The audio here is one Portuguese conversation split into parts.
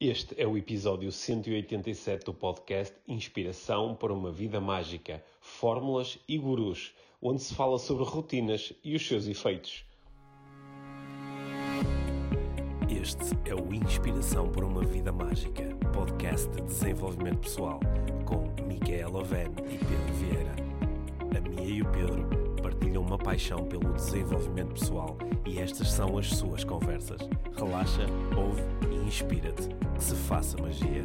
Este é o episódio 187 do podcast Inspiração para uma Vida Mágica, Fórmulas e Gurus, onde se fala sobre rotinas e os seus efeitos. Este é o Inspiração para uma Vida Mágica, podcast de desenvolvimento pessoal, com Micaela Oven e Pedro Vieira. A Mia e o Pedro partilham uma paixão pelo desenvolvimento pessoal e estas são as suas conversas. Relaxa, ouve e inspira-te. Que se faça magia.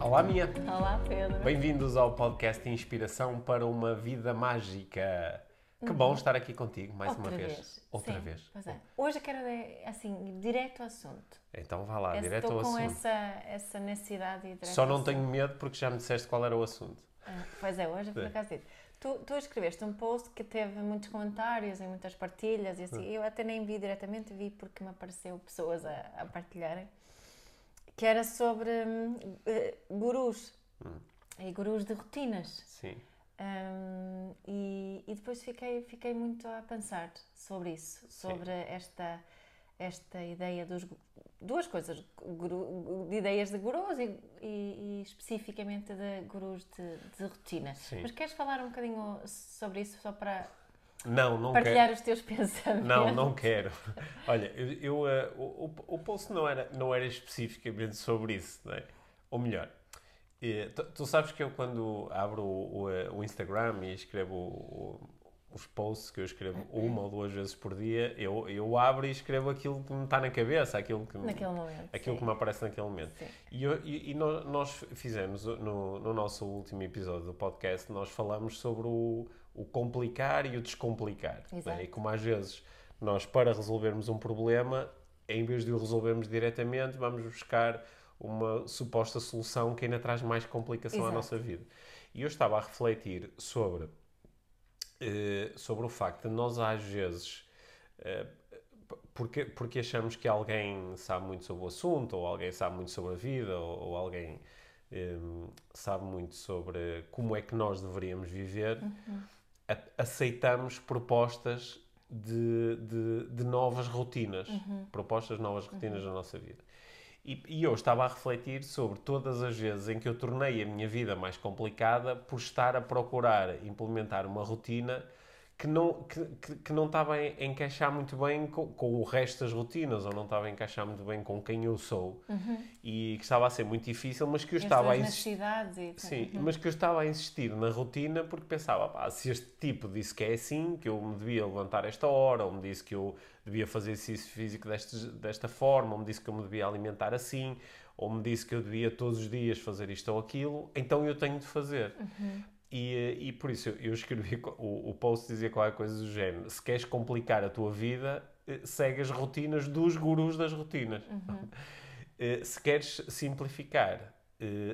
Olá, Mia! Olá, Pedro. Bem-vindos ao podcast Inspiração para uma Vida Mágica. Que bom estar aqui contigo mais Outra uma vez. Outra Sim, vez. Pois é. Hoje eu quero, ir, assim, direto ao assunto. Então vá lá, Eu direto Estou ao com assunto. essa, essa necessidade de Só ao não assunto. tenho medo porque já me disseste qual era o assunto. Ah, pois é, hoje eu por É. acaso disse. Tu, tu escreveste um post que teve muitos comentários e muitas partilhas e assim. Hum. Eu até nem vi diretamente, vi porque me apareceu pessoas a, a partilharem. Que era sobre hum, eh, gurus. Hum. E gurus de rotinas. Sim. Hum, e, e depois fiquei, fiquei muito a pensar sobre isso, sobre esta, esta ideia dos. duas coisas, guru- de ideias de gurus e, e- e especificamente de gurus de, de rotina. Sim. Mas queres falar um bocadinho sobre isso, só para Não, não partilhar quero. os teus pensamentos? Não, não quero. Olha, eu, eu, eh, o, o- post não era, não era especificamente sobre isso, não é? Ou melhor, eh, tu, tu sabes que eu quando abro o, o, eh, o Instagram e escrevo o- os posts que eu escrevo uma ou duas vezes por dia, eu, eu abro e escrevo aquilo que me está na cabeça, aquilo que, Naquele momento, aquilo sim. que me aparece naquele momento. Sim. E, eu- e- e nó- nós fizemos no, no nosso último episódio do podcast, nós falamos sobre o, o complicar e o descomplicar. Né? E como às vezes nós, para resolvermos um problema, em vez de o resolvermmos diretamente, vamos buscar uma suposta solução que ainda traz mais complicação à Exato. nossa vida. E eu estava a refletir sobre, sobre o facto de nós, às vezes, eh, porque, porque achamos que alguém sabe muito sobre o assunto, ou alguém sabe muito sobre a vida, ou, ou alguém hum, sabe muito sobre como é que nós deveríamos viver, a- aceitamos propostas de, de, de novas rotinas, propostas de novas rotinas na nossa vida. E, e eu estava a refletir sobre todas as vezes em que eu tornei a minha vida mais complicada por estar a procurar implementar uma rotina que não, que, que, que não estava a encaixar muito bem com, com o resto das rotinas, ou não estava a encaixar muito bem com quem eu sou. E que estava a ser muito difícil, mas que eu As estava a insistir. Sim, mas que eu estava a insistir na rotina porque pensava, pá, se este tipo disse que é assim, que eu me devia levantar esta hora, ou me disse que eu devia fazer exercício físico desta forma, ou me disse que eu me devia alimentar assim, ou me disse que eu devia todos os dias fazer isto ou aquilo, então eu tenho de fazer. E, eh, e por isso eu- escrevi, o, o post dizia qualquer coisa do género, se queres complicar a tua vida, eh, segue as rotinas dos gurus das rotinas. Eh, se queres simplificar,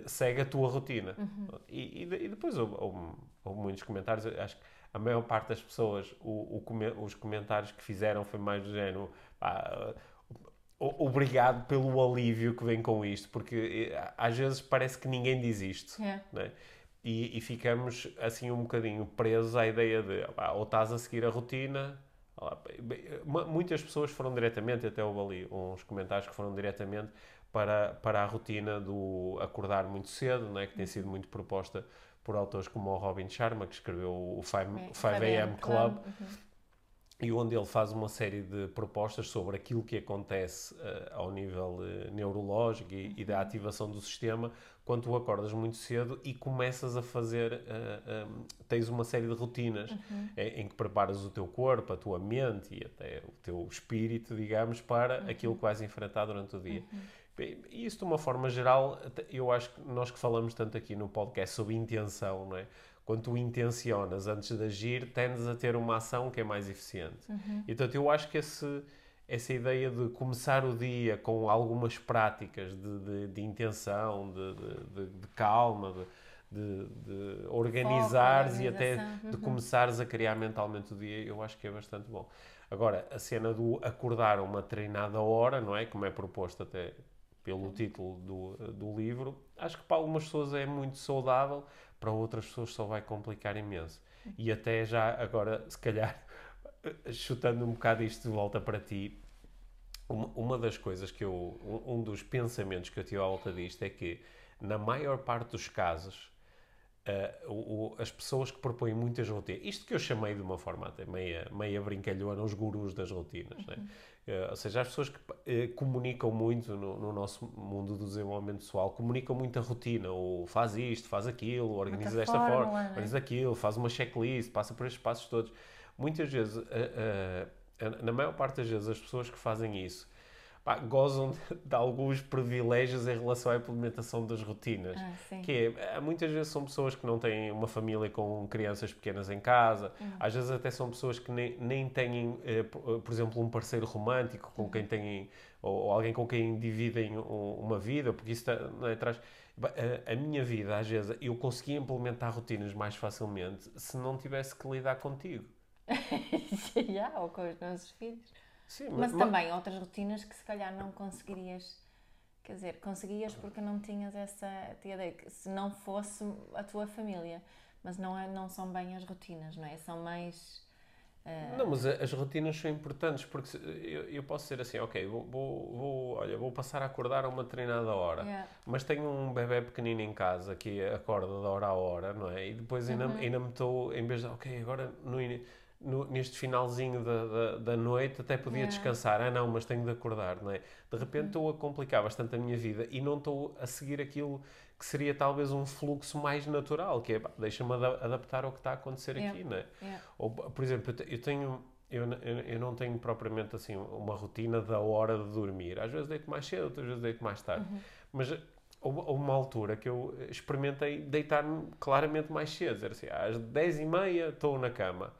segue a tua rotina. E, e de- e depois houve, houve- houve muitos comentários. Acho que a maior parte das pessoas, o, o os comentários que fizeram foi mais do género. pá, Obrigado pelo alívio que vem com isto, porque às vezes parece que ninguém diz isto. É. né? E, e ficamos assim um bocadinho presos à ideia de ou estás a seguir a rotina. Muitas pessoas foram diretamente, até houve ali uns comentários que foram diretamente para, para a rotina do acordar muito cedo, né? que tem sido muito proposta por autores como o Robin Sharma, que escreveu o 5, É, 5 AM Club, uhum. e onde ele faz uma série de propostas sobre aquilo que acontece eh, ao nível eh, neurológico e, e da ativação do sistema quando tu acordas muito cedo e começas a fazer, eh, eh, tens uma série de rotinas eh, em que preparas o teu corpo, a tua mente e até o teu espírito, digamos, para aquilo que vais enfrentar durante o dia. Isso, de uma forma geral, eu acho que nós que falamos tanto aqui no podcast sobre intenção, não é? Quando tu intencionas antes de agir, tendes a ter uma ação que é mais eficiente. E, portanto, eu acho que esse, essa ideia de começar o dia com algumas práticas de, de, de intenção, de, de, calma, de, de, organizares e até organização, de começares a criar mentalmente o dia, eu acho que é bastante bom. Agora, a cena do acordar uma treinada hora, não é? Como é proposto até pelo título do, do livro, acho que para algumas pessoas é muito saudável, para outras pessoas só vai complicar imenso. E até já agora, se calhar, chutando um bocado isto de volta para ti, Uma, uma das coisas que eu. Um, um dos pensamentos que eu tive à volta disto é que, na maior parte dos casos, uh, o, o, as pessoas que propõem muitas rotinas, isto que eu chamei de uma forma até meia, meia brincalhona, os gurus das rotinas, né? uhum. né? Uh, ou seja, as pessoas que uh, comunicam muito no, no, nosso mundo do desenvolvimento pessoal, comunicam muito a rotina, ou faz isto, faz aquilo, organiza desta forma, né? organiza aquilo, faz uma checklist, passa por estes passos todos. Muitas vezes, na maior parte das vezes, as pessoas que fazem isso pá, gozam de alguns privilégios em relação à implementação das rotinas. Ah, que é, muitas vezes são pessoas que não têm uma família com crianças pequenas em casa, uhum. às vezes até são pessoas que nem, nem têm, eh, por exemplo, um parceiro romântico com quem têm, ou, alguém com quem dividem uma vida, porque isso está, não é, traz. A, a minha vida, às vezes, eu conseguia implementar rotinas mais facilmente se não tivesse que lidar contigo. Já, ou com os nossos filhos. Sim, mas, mas também outras rotinas que se calhar não conseguirias. Quer dizer, conseguias porque não tinhas essa ideia, que se não fosse a tua família. Mas não, é, não são bem as rotinas, não é? São mais. Uh... Não, mas as rotinas são importantes porque eu, eu posso ser assim, ok, vou, vou, vou, olha, vou passar a acordar a uma determinada hora, yeah. mas tenho um bebê pequenino em casa que acorda de hora a hora, não é? E depois ainda, uhum. ainda me estou, em vez de, ok, agora no início no, neste finalzinho da, da, da, noite até podia descansar. Ah, não, mas tenho de acordar, não é? De repente estou a complicar bastante a minha vida e não estou a seguir aquilo que seria talvez um fluxo mais natural, que é, deixa-me adaptar ao que está a acontecer aqui, não é? Ou, por exemplo, eu tenho... Eu, eu não tenho propriamente assim uma rotina da hora de dormir. Às vezes deito mais cedo, outras vezes deito mais tarde. Uhum. Mas houve uma altura que eu experimentei deitar-me claramente mais cedo. Era assim, às 10h30 estou na cama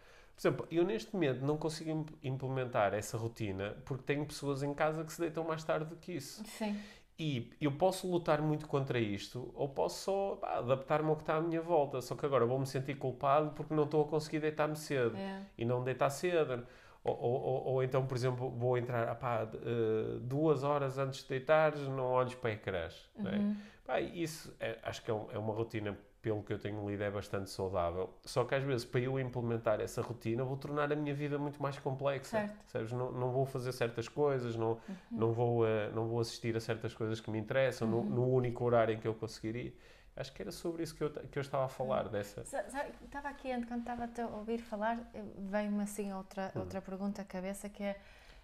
exemplo, eu neste momento não consigo implementar essa rotina porque tenho pessoas em casa que se deitam mais tarde do que isso. Sim. E eu posso lutar muito contra isto ou posso só adaptar-me ao que está à minha volta. Só que agora vou-me sentir culpado porque não estou a conseguir deitar-me cedo é. e não deitar cedo. Ou, ou, ou, então, por exemplo, vou entrar apá, uh, duas horas antes de deitares, não olhes para ecrãs. Uhum. Né? Pá, isso é, acho que é, é uma rotina pelo que eu tenho lido, é bastante saudável. Só que às vezes, para eu implementar essa rotina, vou tornar a minha vida muito mais complexa. Certo. Não, não vou fazer certas coisas, não, uhum. não, vou, uh, não vou assistir a certas coisas que me interessam uhum. no, no, único horário em que eu conseguiria. Acho que era sobre isso que eu, que eu estava a falar. Uhum. Dessa... Estava aqui, quando estava a ouvir falar, veio-me assim outra, outra pergunta à cabeça, que é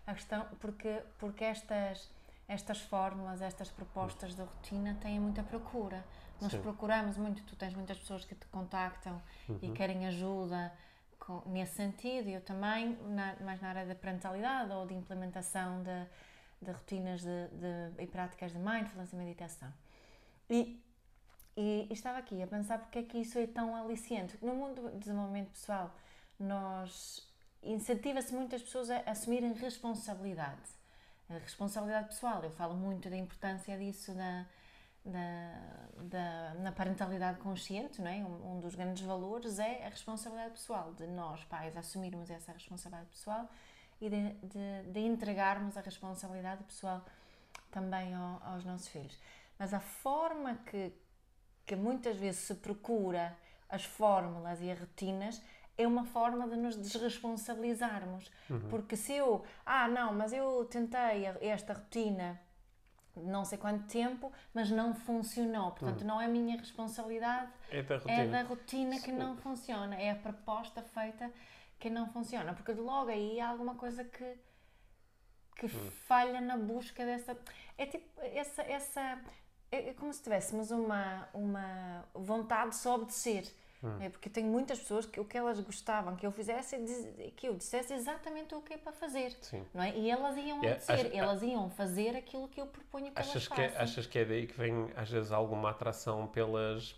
a questão, porque, porque estas, estas fórmulas, estas propostas de rotina têm muita procura. Nós Sim. procuramos muito, tu tens muitas pessoas que te contactam uhum. e querem ajuda com, nesse sentido, eu também, na, mais na área da parentalidade ou de implementação de, de rotinas de, de, e práticas de mindfulness e meditação. E, e, e, estava aqui a pensar porque é que isso é tão aliciente. No mundo do desenvolvimento pessoal, nós incentiva-se muitas pessoas a assumirem responsabilidade. A responsabilidade pessoal, eu falo muito da importância disso na da, da, na parentalidade consciente, não é? Um, um, dos grandes valores é a responsabilidade pessoal, de nós, pais, assumirmos essa responsabilidade pessoal e de, de, de entregarmos a responsabilidade pessoal também ao, aos nossos filhos. Mas a forma que, que muitas vezes se procura as fórmulas e as rotinas é uma forma de nos desresponsabilizarmos. Uhum. Porque se eu, ah, não, mas eu tentei esta rotina não sei quanto tempo, mas não funcionou. Portanto, hum. não é minha responsabilidade, é da rotina, é da rotina que não funciona, é a proposta feita que não funciona. Porque logo aí há alguma coisa que, que hum. falha na busca dessa. É tipo, essa. essa é, é como se tivéssemos uma, uma vontade de só obedecer Hum. É porque tenho muitas pessoas que o que elas gostavam que eu fizesse, que eu dissesse exatamente o que é para fazer. Sim. Não é? E elas iam yeah, é, acho, elas iam fazer aquilo que eu proponho que achas elas façam. Que é, achas que é daí que vem, às vezes, alguma atração pelas,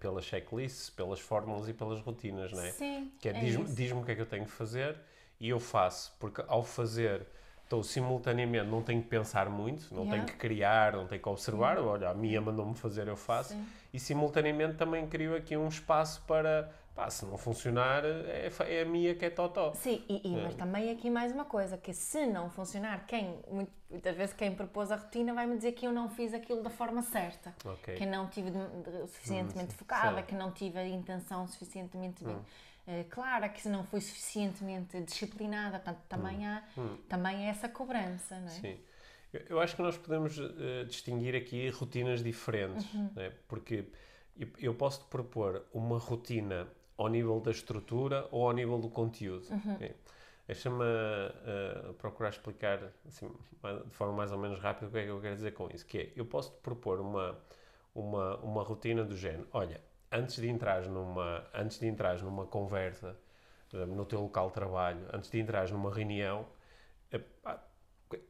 pelas checklists, pelas fórmulas e pelas rotinas, não é? Sim. Que é, é diz-me diz o que é que eu tenho que fazer e eu faço, porque ao fazer estou simultaneamente, não tenho que pensar muito, não yeah. tenho que criar, não tenho que observar, Sim. olha, a minha mandou-me fazer, eu faço, Sim. e simultaneamente também crio aqui um espaço para, pá, se não funcionar, é, é a minha que é totó. Sim, e, e é. mas também aqui mais uma coisa, que se não funcionar, quem, muitas vezes quem propôs a rotina vai-me dizer que eu não fiz aquilo da forma certa, okay. que não tive de, de, suficientemente hum, focada, que não tive a intenção suficientemente bem. Hum eh, clara, que se não foi suficientemente disciplinada, portanto, também há também é essa cobrança, não é? Sim. Eu, acho que nós podemos eh, distinguir aqui rotinas diferentes, né? porque eu, posso te propor uma rotina ao nível da estrutura ou ao nível do conteúdo. ok? Deixa-me eh, procurar explicar assim, de forma mais ou menos rápida o que é que eu quero dizer com isso. Que é, eu posso te propor uma, uma, uma rotina do género. Olha, antes de entrar numa, antes de entrar numa conversa no teu local de trabalho, antes de entrar numa reunião, eh,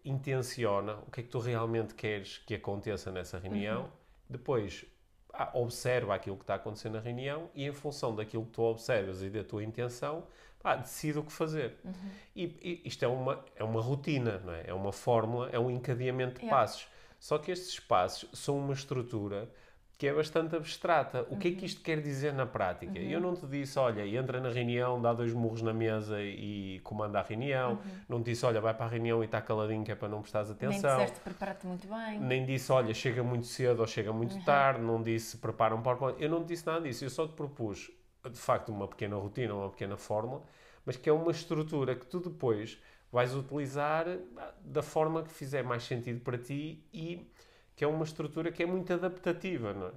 intenciona o que é que tu realmente queres que aconteça nessa reunião. Depois, ah, observa aquilo que está acontecendo na reunião e, em função daquilo que tu observas e da tua intenção, pá, decide o que fazer. E, e isto é uma, é uma rotina, não é? É uma fórmula, é um encadeamento de Yeah. passos. Só que estes passos são uma estrutura que é bastante abstrata. O que é que isto quer dizer na prática? Eu não te disse, olha, entra na reunião, dá dois murros na mesa e comanda a reunião. Não te disse, olha, vai para a reunião e está caladinho que é para não prestares Nem atenção. disseste prepara-te muito bem. Nem disse, olha, chega muito cedo ou chega muito tarde, não disse, prepara um PowerPoint. Eu não te disse nada disso, eu só te propus, de facto, uma pequena rotina, uma pequena fórmula, mas que é uma estrutura que tu depois vais utilizar ah, da forma que fizer mais sentido para ti e que é uma estrutura que é muito adaptativa, não é?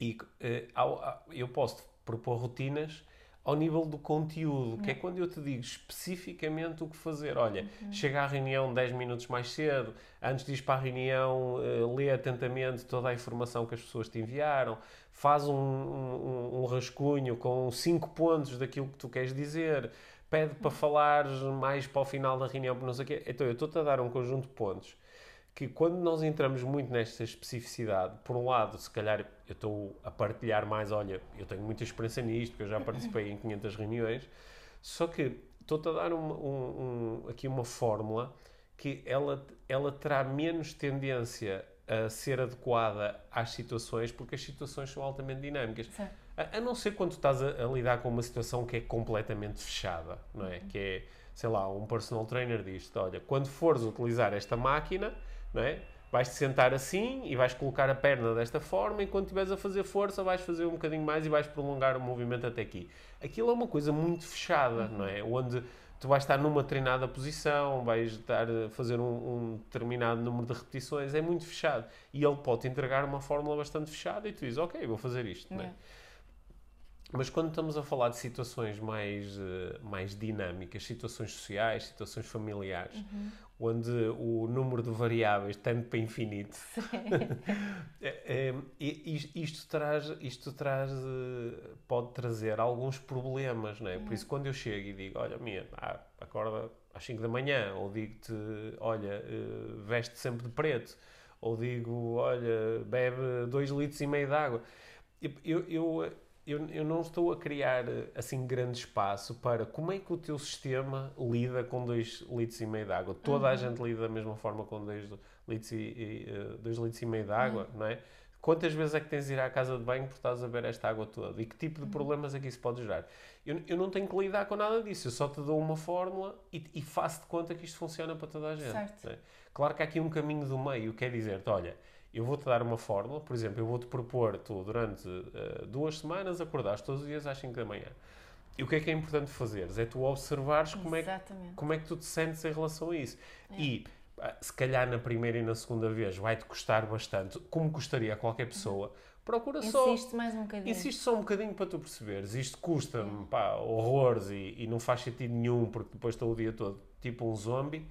E eh, ao- a- eu posso propor rotinas ao nível do conteúdo, que é quando eu te digo especificamente o que fazer. Olha, chega à reunião 10 minutos mais cedo, antes de ir para a reunião, eh, lê atentamente toda a informação que as pessoas te enviaram, faz um, um, um rascunho com 5 pontos daquilo que tu queres dizer, pede para falar mais para o final da reunião, não sei o quê. Então, eu estou-te a dar um conjunto de pontos que quando nós entramos muito nesta especificidade, por um lado, se calhar eu estou a partilhar mais, olha, eu tenho muita experiência nisto, porque eu já participei em 500 reuniões, só que estou-te a dar um- um- um- aqui uma fórmula que ela, ela terá menos tendência a ser adequada às situações, porque as situações são altamente dinâmicas. A, a não ser quando estás a, a lidar com uma situação que é completamente fechada, não é? Que é, sei lá, um personal trainer diz-te, olha, quando fores utilizar esta máquina, não é? Vais-te sentar assim e vais colocar a perna desta forma e quando estiveres a fazer força vais fazer um bocadinho mais e vais prolongar o movimento até aqui. Aquilo é uma coisa muito fechada, não é? Onde tu vais estar numa treinada posição, vais estar a fazer um, um determinado número de repetições, é muito fechado. E ele pode entregar uma fórmula bastante fechada e tu dizes, ok, vou fazer isto, não é? Yeah. Mas quando estamos a falar de situações mais, eh, mais dinâmicas, situações sociais, situações familiares, onde o número de variáveis tende para infinito, é, é, e- isto, traz, isto traz, eh, pode trazer alguns problemas, não é? Por isso, quando eu chego e digo, olha, minha, ah, acorda às 5 da manhã, ou digo-te, olha, eh, veste sempre de preto, ou digo, olha, bebe 2 litros e meio de água. Eu, eu, eu, eu, não estou a criar assim grande espaço para como é que o teu sistema lida com 2 litros e meio de água. Toda a gente lida da mesma forma com 2 litros e, e, eh, dois litros e meio de água, não é? Quantas vezes é que tens de ir à casa de banho por estás a ver esta água toda? E que tipo de problemas é que isso pode gerar? Eu, eu não tenho que lidar com nada disso, eu só te dou uma fórmula e, e faço de conta que isto funciona para toda a gente. Certo. é? Claro que há aqui um caminho do meio, quer dizer-te, olha, eu vou-te dar uma fórmula, por exemplo, eu vou-te propor, tu durante eh, duas semanas acordares todos os dias às 5 da manhã. E o que é que é importante fazeres? É tu observares como é, que, como é que tu te sentes em relação a isso. E ah, se calhar na primeira e na segunda vez vai-te custar bastante, como custaria a qualquer pessoa, procura só. Insiste mais um bocadinho. Insiste só um bocadinho para tu perceberes. Isto custa-me pá, horrores e, e não faz sentido nenhum porque depois estou o dia todo tipo um zombie.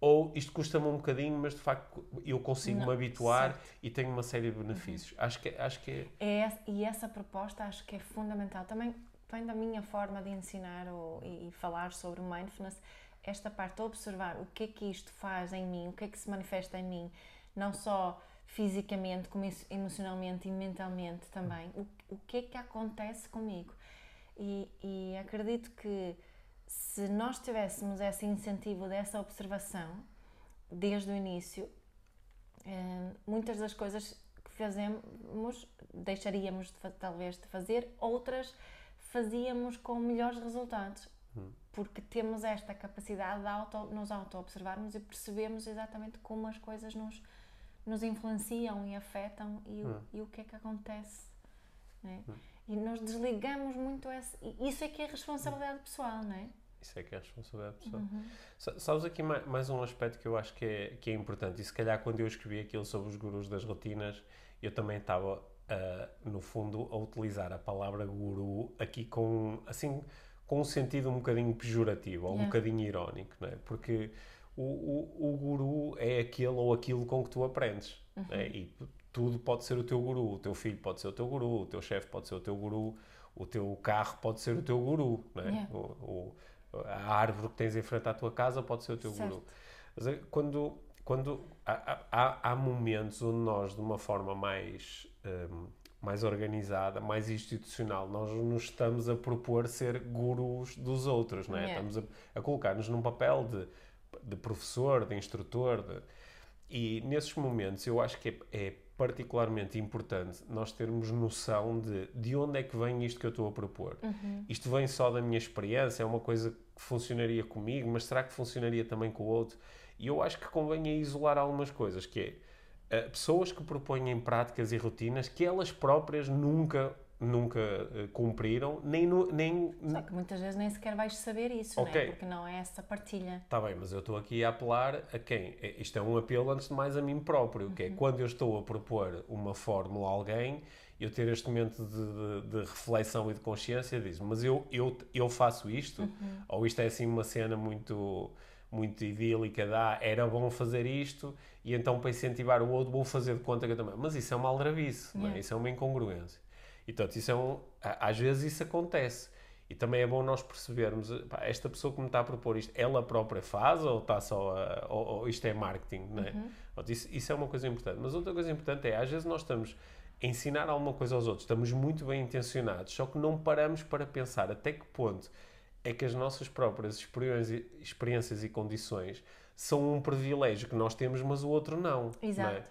Ou isto custa-me um bocadinho, mas de facto eu consigo me Não, habituar certo. e tenho uma série de benefícios. Acho, que, acho que é. É e essa proposta acho que é fundamental. Também vem da minha forma de ensinar ou, e, e falar sobre o mindfulness, esta parte de observar o que é que isto faz em mim, o que é que se manifesta em mim, não só fisicamente, como emocionalmente e mentalmente também. O, o que é que acontece comigo? E, e acredito que se nós tivéssemos esse incentivo dessa observação desde o início, eh, muitas das coisas que fazemos deixaríamos de, talvez de fazer, outras fazíamos com melhores resultados. Porque temos esta capacidade de auto, nos auto-observarmos e percebemos exatamente como as coisas nos, nos influenciam e afetam e, o- e o que é que acontece. né? E nós desligamos muito essa. Isso é que é responsabilidade pessoal, não é? Isso é que é responsabilidade pessoal. Sa- Sabes aqui ma- mais um aspecto que eu acho que é, que é importante, e se calhar quando eu escrevi aquilo sobre os gurus das rotinas, eu também estava, ah, no fundo, a utilizar a palavra guru aqui com, assim, com um sentido um bocadinho pejorativo, ou um Yeah. bocadinho irónico, não é? Porque o, o, o guru é aquele ou aquilo com que tu aprendes, é? E tudo pode ser o teu guru, o teu filho pode ser o teu guru, o teu chefe pode ser o teu guru, o teu carro pode ser o teu guru, não é? Yeah. O- o- a árvore que tens em frente à tua casa pode ser o teu Certo. guru. Mas é quando, quando há, há, há momentos onde nós, de uma forma mais, hum, mais organizada, mais institucional, nós nos estamos a propor ser gurus dos outros, não é? Yeah. Estamos a, a colocar-nos num papel de, de professor, de instrutor, de- e nesses momentos eu acho que é, é particularmente importante nós termos noção de de onde é que vem isto que eu estou a propor. Isto vem só da minha experiência, é uma coisa que funcionaria comigo, mas será que funcionaria também com o outro? E eu acho que convém isolar algumas coisas, que é eh, pessoas que propõem práticas e rotinas que elas próprias nunca nunca eh, cumpriram, nem, no- nem Só que muitas vezes nem sequer vais saber isso, não Ok. é? Porque não é essa partilha. Está bem, mas eu estou aqui a apelar a quem? É- Isto é um apelo, antes de mais, a mim próprio, que é quando eu estou a propor uma fórmula a alguém, eu ter este momento de, de- de reflexão e de consciência disso. Mas eu, eu, eu faço isto? Ou isto é assim uma cena muito, muito idílica, dá, era bom fazer isto, e então para incentivar o outro vou fazer de conta que eu também. Mas isso é uma aldrabice, é? Yeah. isso é uma incongruência. E, portanto, isso é um, às vezes isso acontece. E também é bom nós percebermos, pá, esta pessoa que me está a propor isto, ela própria faz ou está só a, ou, ou isto é marketing, não é? Portanto, Isso, isso é uma coisa importante. Mas outra coisa importante é, às vezes nós estamos a ensinar alguma coisa aos outros, estamos muito bem intencionados, só que não paramos para pensar até que ponto é que as nossas próprias experiências, e condições são um privilégio que nós temos, mas o outro não. não é?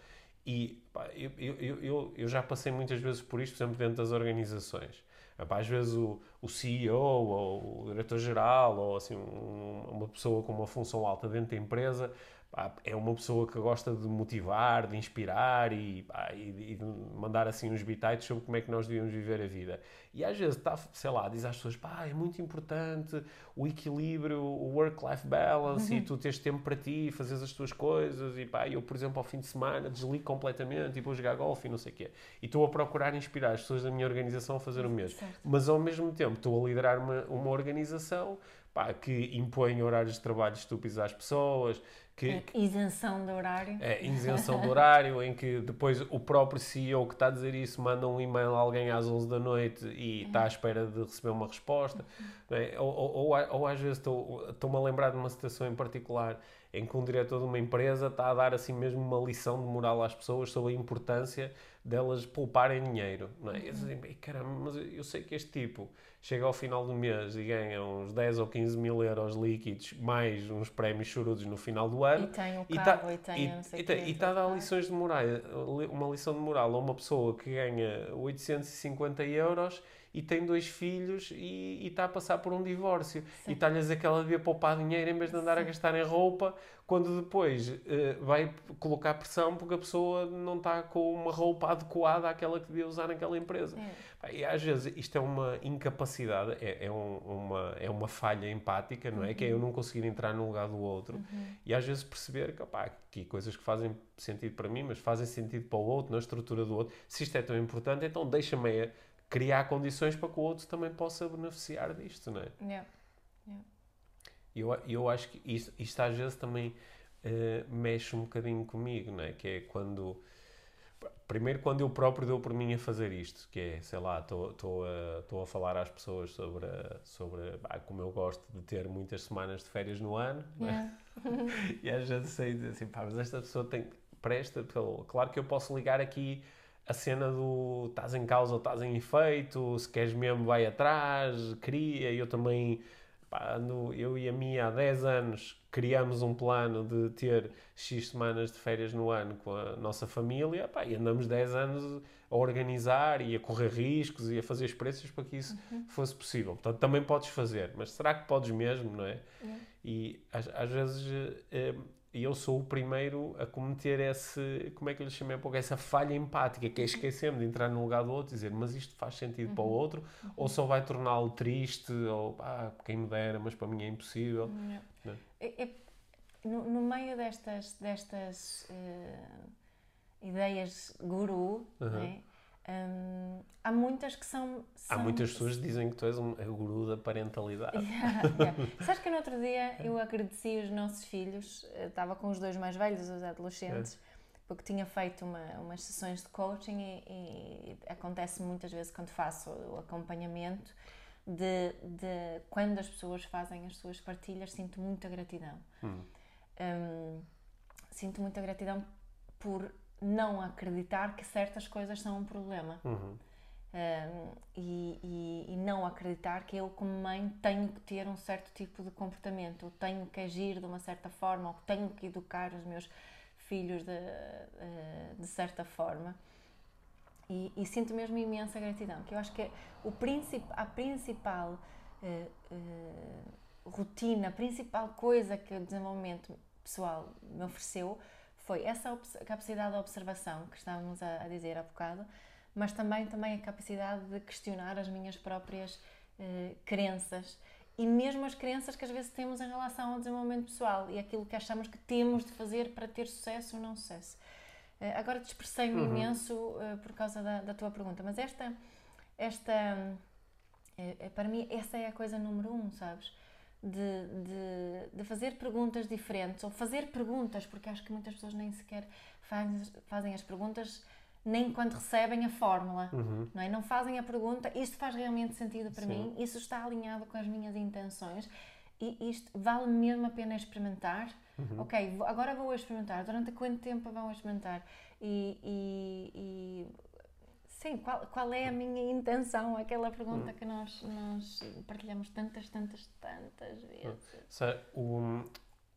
E pá, eu, eu, eu- eu, já passei muitas vezes por isto, por exemplo, dentro das organizações. Pá, Às vezes o, o CEO ou o diretor-geral ou assim, um- uma pessoa com uma função alta dentro da empresa pá, é uma pessoa que gosta de motivar, de inspirar e, pá, e- e de mandar assim uns bitites sobre como é que nós devíamos viver a vida. E às vezes está, sei lá, diz às pessoas, pá, é muito importante o equilíbrio, o work-life balance e tu teres tempo para ti, fazeres as tuas coisas e pá, eu, por exemplo, ao fim de semana desligo completamente e vou jogar golfe e não sei o quê. E estou a procurar inspirar as pessoas da minha organização a fazer o mesmo. Certo. Mas ao mesmo tempo estou a liderar uma, uma organização pá, que impõe horários de trabalho estúpidos às pessoas, que, Isenção de horário. é, isenção de horário, em que depois o próprio CEO que está a dizer isso manda um e-mail a alguém às 11 da noite e está à espera de receber uma resposta. não é? ou, ou, ou, ou às vezes estou- estou-me a lembrar de uma situação em particular em que um diretor de uma empresa está a dar assim mesmo uma lição de moral às pessoas sobre a importância delas pouparem dinheiro. Não é? E digo, "Ei, caramba, mas eu- sei que este tipo chega ao final do mês e ganha uns 10 ou 15 mil euros líquidos, mais uns prémios chorudos no final do ano. E tem o E carro tá- e e- tá- está a dar lições de moral, uma lição de moral a uma pessoa que ganha 850 euros e tem dois filhos e, e está a passar por um divórcio. E está-lhe a dizer que ela devia poupar dinheiro em vez de andar a gastar em roupa, quando depois eh, vai colocar pressão porque a pessoa não está com uma roupa adequada àquela que devia usar naquela empresa. É. E às vezes isto é uma incapacidade, é, é um- uma, é uma falha empática, não é? Que é eu não conseguir entrar no lugar do outro e às vezes perceber que, opá, que coisas que fazem sentido para mim, mas fazem sentido para o outro, na estrutura do outro. Se isto é tão importante, então deixa-me criar condições para que o outro também possa beneficiar disto, não é? Yeah. E eu, eu acho que isto, isto às vezes também eh, mexe um bocadinho comigo, não é? Que é quando. Primeiro, quando eu próprio dou por mim a fazer isto, que é, sei lá, estou a, a falar às pessoas sobre, a- sobre como eu gosto de ter muitas semanas de férias no ano, é? Yeah. E às vezes sei dizer assim, pá, mas esta pessoa tem. Presta, claro que eu posso ligar aqui a cena do estás em causa ou estás em efeito, se queres mesmo vai atrás, cria, eu também. Pá, ando- eu e a minha há 10 anos criamos um plano de ter X semanas de férias no ano com a nossa família pá, e andamos 10 anos a organizar e a correr riscos e a fazer experiências para que isso fosse possível. Portanto, também podes fazer, mas será que podes mesmo, não é? E às, às vezes eh, e eu sou o primeiro a cometer esse, como é que eu lhe chamei há pouco, essa falha empática, que é esquecer-me de entrar no lugar do outro e dizer, mas isto faz sentido para o outro, ou só vai torná-lo triste, ou ah, quem me dera, mas para mim é impossível. Não. É- é- no, no meio destas, destas eh, ideias guru, Uhum. né, hum, há muitas que são. Há são- muitas pessoas que dizem que tu és um, é guru da parentalidade. Yeah, yeah. Sabes que no outro dia eu agradeci os nossos filhos, eh, estava com os dois mais velhos, os adolescentes, porque tinha feito uma, umas sessões de coaching e, e acontece muitas vezes quando faço o acompanhamento de, de quando as pessoas fazem as suas partilhas, sinto muita gratidão. Hum. Hum, sinto muita gratidão por não acreditar que certas coisas são um problema. Uhum. Um, e, e- e não acreditar que eu, como mãe, tenho que ter um certo tipo de comportamento, ou tenho que agir de uma certa forma, ou tenho que educar os meus filhos de, eh, de certa forma. E, e sinto mesmo imensa gratidão, que eu acho que o princip, a principal eh, eh, rotina, a principal coisa que o desenvolvimento pessoal me ofereceu foi essa capacidade de observação que estávamos a, a dizer há bocado, mas também, também a capacidade de questionar as minhas próprias eh, crenças e mesmo as crenças que às vezes temos em relação ao desenvolvimento pessoal e aquilo que achamos que temos de fazer para ter sucesso ou não sucesso. Eh, agora dispersei-me Uhum. imenso eh, por causa da, da tua pergunta, mas esta, esta eh, eh, para mim, essa é a coisa número um, sabes? De, de, de fazer perguntas diferentes ou fazer perguntas, porque acho que muitas pessoas nem sequer fazem, fazem as perguntas nem quando recebem a fórmula, Uhum. não é? Não fazem a pergunta, isto faz realmente sentido para Sim. mim, isso está alinhado com as minhas intenções e isto vale mesmo a pena experimentar. Uhum. Ok, agora vou experimentar. Durante quanto tempo vão experimentar? E, e- e- sim, qual, qual é a minha intenção? Aquela pergunta que nós, nós partilhamos tantas, tantas, tantas vezes. Sa- O,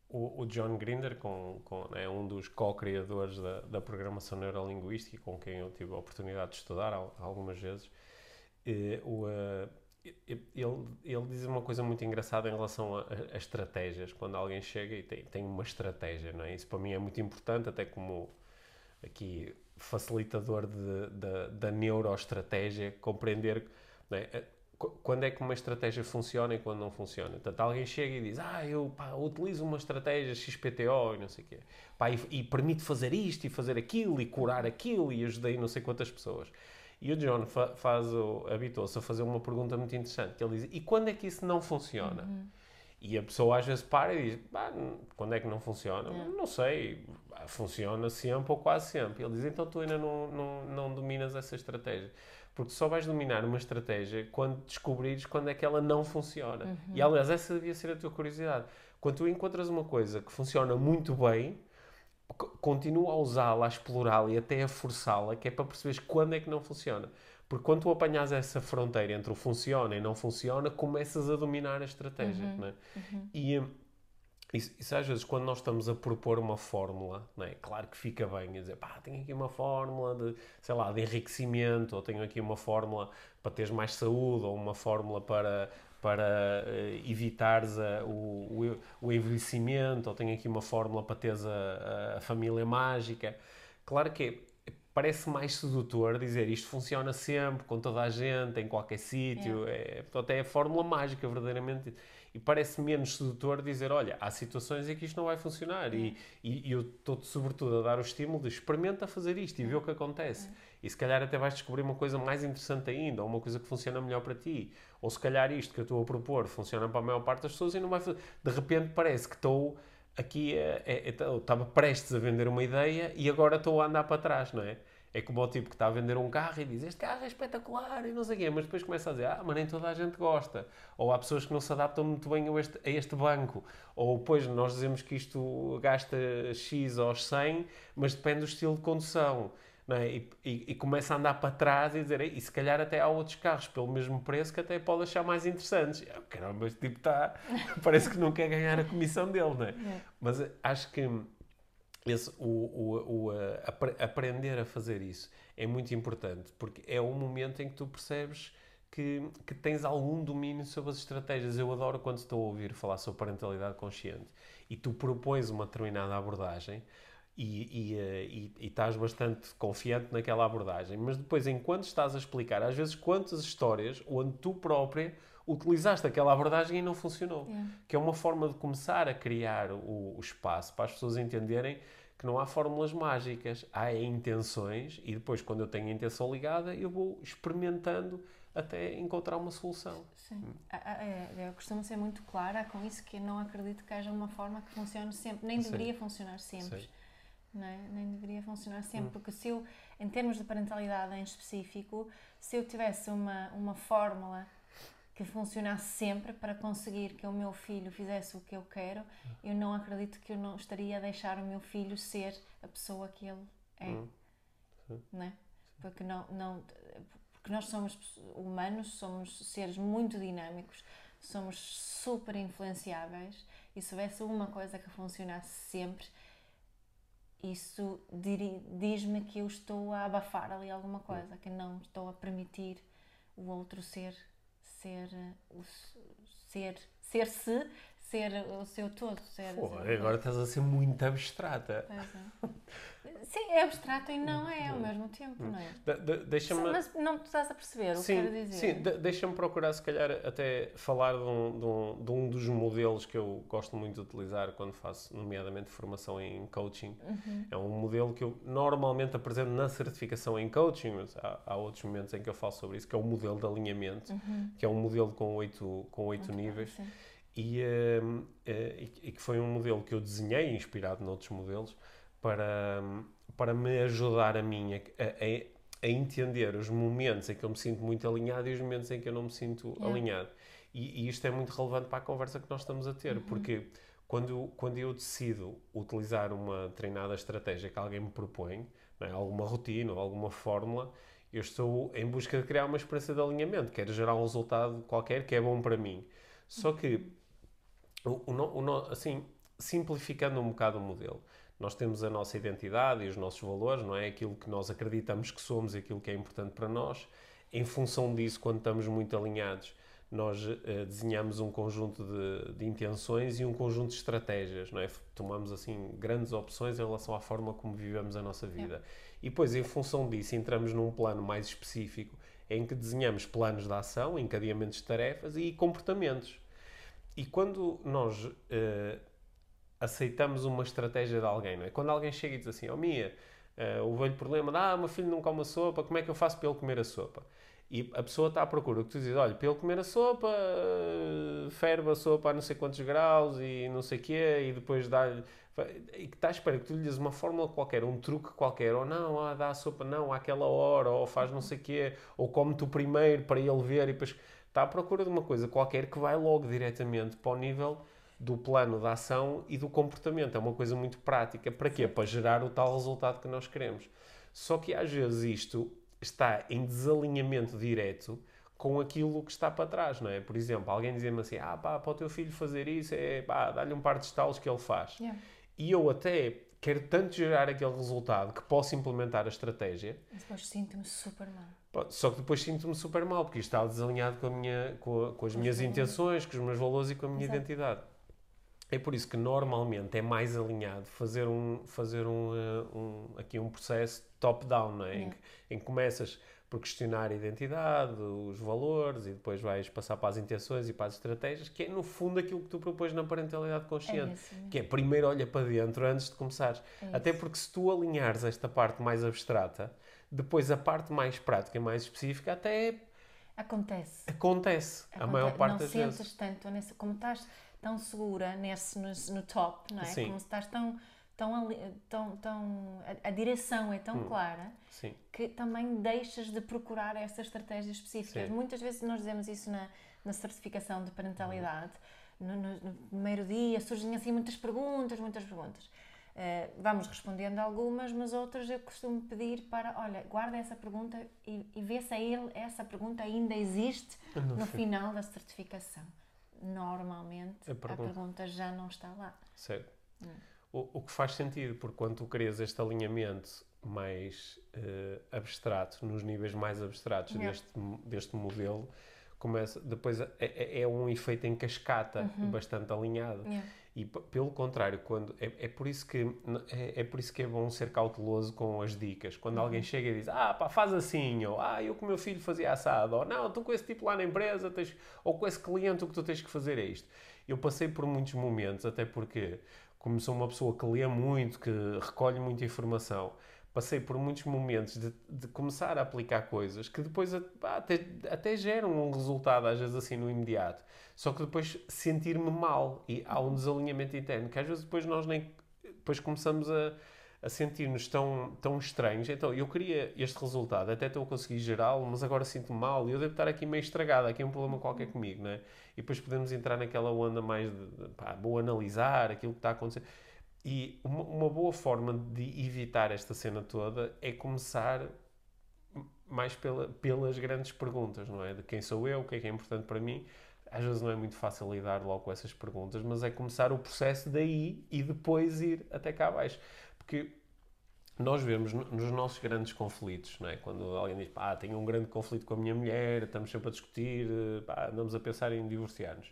o, o John Grinder com, com, é um dos co-criadores da, da programação neurolinguística, com quem eu tive a oportunidade de estudar al- algumas vezes. eh, o, eh, e- ele, ele diz uma coisa muito engraçada em relação a, a- a estratégias. Quando alguém chega e tem, tem uma estratégia, não é? Isso para mim é muito importante, até como aqui facilitador de, da- da neuroestratégia, compreender é? Eh, qu- quando é que uma estratégia funciona e quando não funciona. Portanto, alguém chega e diz, ah, eu pá, utilizo uma estratégia XPTO e não sei o quê, pá, e, e permite fazer isto e fazer aquilo e curar aquilo e ajudei não sei quantas pessoas. E o John fa faz habitou-se a fazer uma pergunta muito interessante, que ele diz, e quando é que isso não funciona? E a pessoa às vezes para e diz, "Pá, n- quando é que não funciona? Não sei, funciona sempre ou quase sempre. Ele diz, então tu ainda não, não, não dominas essa estratégia. Porque só vais dominar uma estratégia quando descobrires quando é que ela não funciona. E aliás, essa devia ser a tua curiosidade. Quando tu encontras uma coisa que funciona muito bem, continua a usá-la, a explorá-la e até a forçá-la, que é para perceberes quando é que não funciona. Porque quando tu apanhas essa fronteira entre o funciona e não funciona, começas a dominar a estratégia. não é? E hum, isso, isso às vezes, quando nós estamos a propor uma fórmula, não é? claro que fica bem a dizer, pá, tenho aqui uma fórmula de, sei lá, de enriquecimento, ou tenho aqui uma fórmula para teres mais saúde, ou uma fórmula para, para eh, evitares a- o, o, o envelhecimento, ou tenho aqui uma fórmula para teres a, a família mágica. Claro que parece mais sedutor dizer isto funciona sempre, com toda a gente, em qualquer sítio, é, portanto, é a fórmula mágica, verdadeiramente. E parece menos sedutor dizer, olha, há situações em que isto não vai funcionar e, e, e eu estou-te sobretudo a dar o estímulo de experimenta fazer isto e vê o que acontece. E se calhar até vais descobrir uma coisa mais interessante ainda, ou uma coisa que funciona melhor para ti. Ou se calhar isto que eu estou a propor funciona para a maior parte das pessoas e não vai fazer. De repente parece que estou aqui, é- é- estava prestes a vender uma ideia e agora estou a andar para trás, não é? É como o tipo que está a vender um carro e diz este carro é espetacular e não sei o quê, mas depois começa a dizer, ah, mas nem toda a gente gosta. Ou há pessoas que não se adaptam muito bem a este, a este banco. Ou depois nós dizemos que isto gasta X aos 100, mas depende do estilo de condução. É? e, e, e começa a andar para trás e dizer, e se calhar até há outros carros pelo mesmo preço que até pode achar mais interessantes. Ah, Caramba, este tipo está, parece que não quer ganhar a comissão dele, não é? Mas eh, acho que esse, o, o, o, apre- aprender a fazer isso é muito importante, porque é o momento em que tu percebes que, que tens algum domínio sobre as estratégias. Eu adoro quando estou a ouvir falar sobre parentalidade consciente e tu propões uma determinada abordagem e, e, eh, e, e, estás bastante confiante naquela abordagem, mas depois, enquanto estás a explicar, às vezes, quantas histórias onde tu própria utilizaste aquela abordagem e não funcionou. Yeah. Que é uma forma de começar a criar o, o, espaço para as pessoas entenderem que não há fórmulas mágicas, há intenções e depois, quando eu tenho a intenção ligada, eu vou experimentando até encontrar uma solução. Sim. Hum. É, eu costumo ser muito clara com isso, que não acredito que haja uma forma que funcione sempre, nem deveria Sim. funcionar sempre. Sim. É? Nem deveria funcionar sempre, hum. porque se eu, em termos de parentalidade em específico, se eu tivesse uma, uma fórmula que funcionasse sempre para conseguir que o meu filho fizesse o que eu quero, eu não acredito que eu não estaria a deixar o meu filho ser a pessoa que ele é. Hum. Não é? Porque não, não, porque nós somos humanos, somos seres muito dinâmicos, somos super influenciáveis e se houvesse uma coisa que funcionasse sempre, isso diz-me que eu estou a abafar ali alguma coisa, que não estou a permitir o outro ser ser o ser ser-se ser o seu todo. Ser, Pô, agora estás a ser muito abstrata. É. Sim, é abstrato e não é ao hum. mesmo tempo, não é? De, de, deixa Mas não estás a perceber o sim, que quero dizer. Sim, de, deixa-me procurar, se calhar, até falar de um, de, um, de um, dos modelos que eu gosto muito de utilizar quando faço, nomeadamente, formação em coaching. Uhum. É um modelo que eu normalmente apresento na certificação em coaching, mas há, há outros momentos em que eu falo sobre isso, que é o modelo de alinhamento, uhum. que é um modelo com oito, com oito níveis. Bem, e, uh, uh, e, que foi um modelo que eu desenhei, inspirado noutros modelos, para, para me ajudar a mim a, a, a, entender os momentos em que eu me sinto muito alinhado e os momentos em que eu não me sinto yeah. alinhado. E, e, isto é muito relevante para a conversa que nós estamos a ter, uhum. porque quando, quando eu decido utilizar uma treinada estratégia que alguém me propõe, é? alguma rotina ou alguma fórmula, eu estou em busca de criar uma experiência de alinhamento, quero gerar um resultado qualquer que é bom para mim. Só que o, o, o, assim, simplificando um bocado o modelo, nós temos a nossa identidade e os nossos valores, não é? Aquilo que nós acreditamos que somos e aquilo que é importante para nós. Em função disso, quando estamos muito alinhados, nós uh, desenhamos um conjunto de, de, intenções e um conjunto de estratégias, não é? Tomamos, assim, grandes opções em relação à forma como vivemos a nossa vida. É. E depois, em função disso, entramos num plano mais específico em que desenhamos planos de ação, encadeamentos de tarefas e comportamentos. E quando nós uh, aceitamos uma estratégia de alguém, não é? Quando alguém chega e diz assim, oh Mia, uh, o velho problema de, ah, meu filho não come a sopa, como é que eu faço para ele comer a sopa? E a pessoa está à procura, que tu dizes, olha, para ele comer a sopa, uh, ferve a sopa a não sei quantos graus e não sei o quê, e depois dá-lhe... E que está à espera que tu lhe dizes uma fórmula qualquer, um truque qualquer, ou não, ah, dá a sopa não, àquela hora, ou faz não sei o quê, ou come tu primeiro para ele ver e depois está à procura de uma coisa qualquer que vai logo diretamente para o nível do plano de ação e do comportamento. É uma coisa muito prática. Para quê? Sim. Para gerar o tal resultado que nós queremos. Só que às vezes isto está em desalinhamento direto com aquilo que está para trás, não é? Por exemplo, alguém dizia-me assim, ah pá, para o teu filho fazer isso, é pá, dá-lhe um par de estalos que ele faz. Yeah. E eu até quero tanto gerar aquele resultado que posso implementar a estratégia. Mas depois sinto-me super mal. Só que depois sinto-me super mal, porque isto está desalinhado com, a minha, com, a, com as minhas intenções, com os meus valores e com a minha Exato. identidade. É por isso que normalmente é mais alinhado fazer um, fazer um, eh, um aqui um processo top-down, não é? Em, que, em que começas por questionar a identidade, os valores e depois vais passar para as intenções e para as estratégias, que é no fundo aquilo que tu propões na parentalidade consciente, é isso, que é primeiro olha para dentro antes de começares. É Até porque se tu alinhares esta parte mais abstrata, depois a parte mais prática e mais específica até acontece. Acontece, a maior parte não das vezes. Não sentes tanto nesse, como estás tão segura nesse no, no top, não é? Sim. Como estás tão tão, tão, tão a, a direção é tão hum. clara Sim. que também deixas de procurar essas estratégias específicas. Sim. Muitas vezes nós dizemos isso na, na certificação de parentalidade. Hum. No, no, no, primeiro dia surgem assim muitas perguntas, muitas perguntas. Uh, vamos respondendo algumas, mas outras eu costumo pedir para, olha, guarda essa pergunta e, e vê se ele, essa pergunta ainda existe no, no final da certificação. Normalmente a pergunta. a pergunta. já não está lá. Certo. Hum. o, o que faz sentido, porque quando tu crias este alinhamento mais uh, abstrato, nos níveis mais abstratos deste, deste modelo, começa, depois é, é- é um efeito em cascata Uhum. bastante alinhado. Yeah. E pelo contrário, quando é, é por isso que é, é por isso que é bom ser cauteloso com as dicas. Quando Uhum. alguém chega e diz: "Ah, pá, faz assim", ou "Ah, eu com o meu filho fazia assado", ou "Não, tu com esse tipo lá na empresa tens ou com esse cliente o que tu tens que fazer é isto". Eu passei por muitos momentos, até porque como sou uma pessoa que lê muito, que recolhe muita informação, passei por muitos momentos de, de começar a aplicar coisas que depois até, até geram um resultado, às vezes assim no imediato. Só que depois sentir-me mal e há um desalinhamento interno que às vezes depois nós nem. Depois começamos a, a sentir-nos tão, tão estranhos. Então eu queria este resultado, até estou a conseguir gerá-lo, mas agora sinto-me mal e eu devo estar aqui meio estragado, aqui é um problema qualquer comigo, não é? E depois podemos entrar naquela onda mais de, pá, vou analisar aquilo que está a acontecer. E uma, uma boa forma de evitar esta cena toda é começar mais pela, pelas grandes perguntas, não é? De quem sou eu, o que é que é importante para mim. Às vezes não é muito fácil lidar logo com essas perguntas, mas é começar o processo daí e depois ir até cá abaixo. Porque nós vemos no- nos nossos grandes conflitos, não é? Quando alguém diz, pá, tenho um grande conflito com a minha mulher, estamos sempre a discutir, eh, pá, andamos a pensar em divorciar-nos.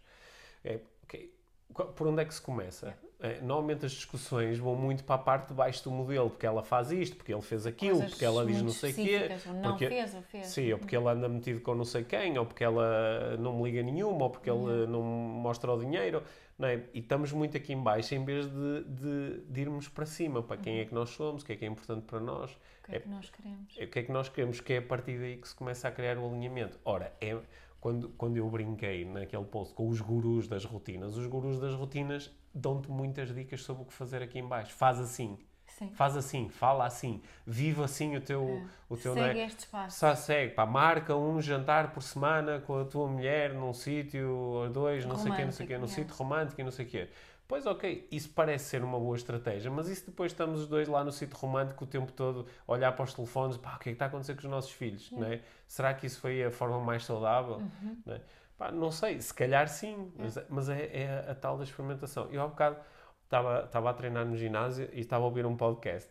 É, ok, qual- Por onde é que se começa? É, normalmente as discussões vão muito para a parte de baixo do modelo, porque ela faz isto, porque ele fez aquilo, Coisas porque ela diz não sei o quê. Não porque- fez ou fez. Sim, ou porque ele anda metido com não sei quem, ou porque ela não me liga nenhuma, ou porque ele não me mostra o dinheiro. Não é? E estamos muito aqui em baixo em vez de, de, de irmos para cima, para quem é que nós somos, o que é que é importante para nós, O que é que nós queremos? o que é que nós queremos, que é a partir daí que se começa a criar o alinhamento. Ora, é, quando, quando eu brinquei naquele post com os gurus das rotinas, os gurus das rotinas dão-te muitas dicas sobre o que fazer aqui em baixo. Faz assim, Sim. faz assim, fala assim, vive assim o teu... O teu é? Segue este espaço. Só segue, pá, marca um jantar por semana com a tua mulher num sítio, ou dois, não sei o quê, não sei o quê, num Romântico, sítio romântico e não sei o quê. Pois ok, isso parece ser uma boa estratégia, mas e se depois estamos os dois lá no sítio romântico o tempo todo a olhar para os telefones, pá, o que é que está a acontecer com os nossos filhos, não é? Será que isso foi a forma mais saudável? Uhum. Não, é? Pá, não sei, se calhar sim, mas, mas é, é a, a tal da experimentação. Eu há bocado estava a treinar no ginásio e estava a ouvir um podcast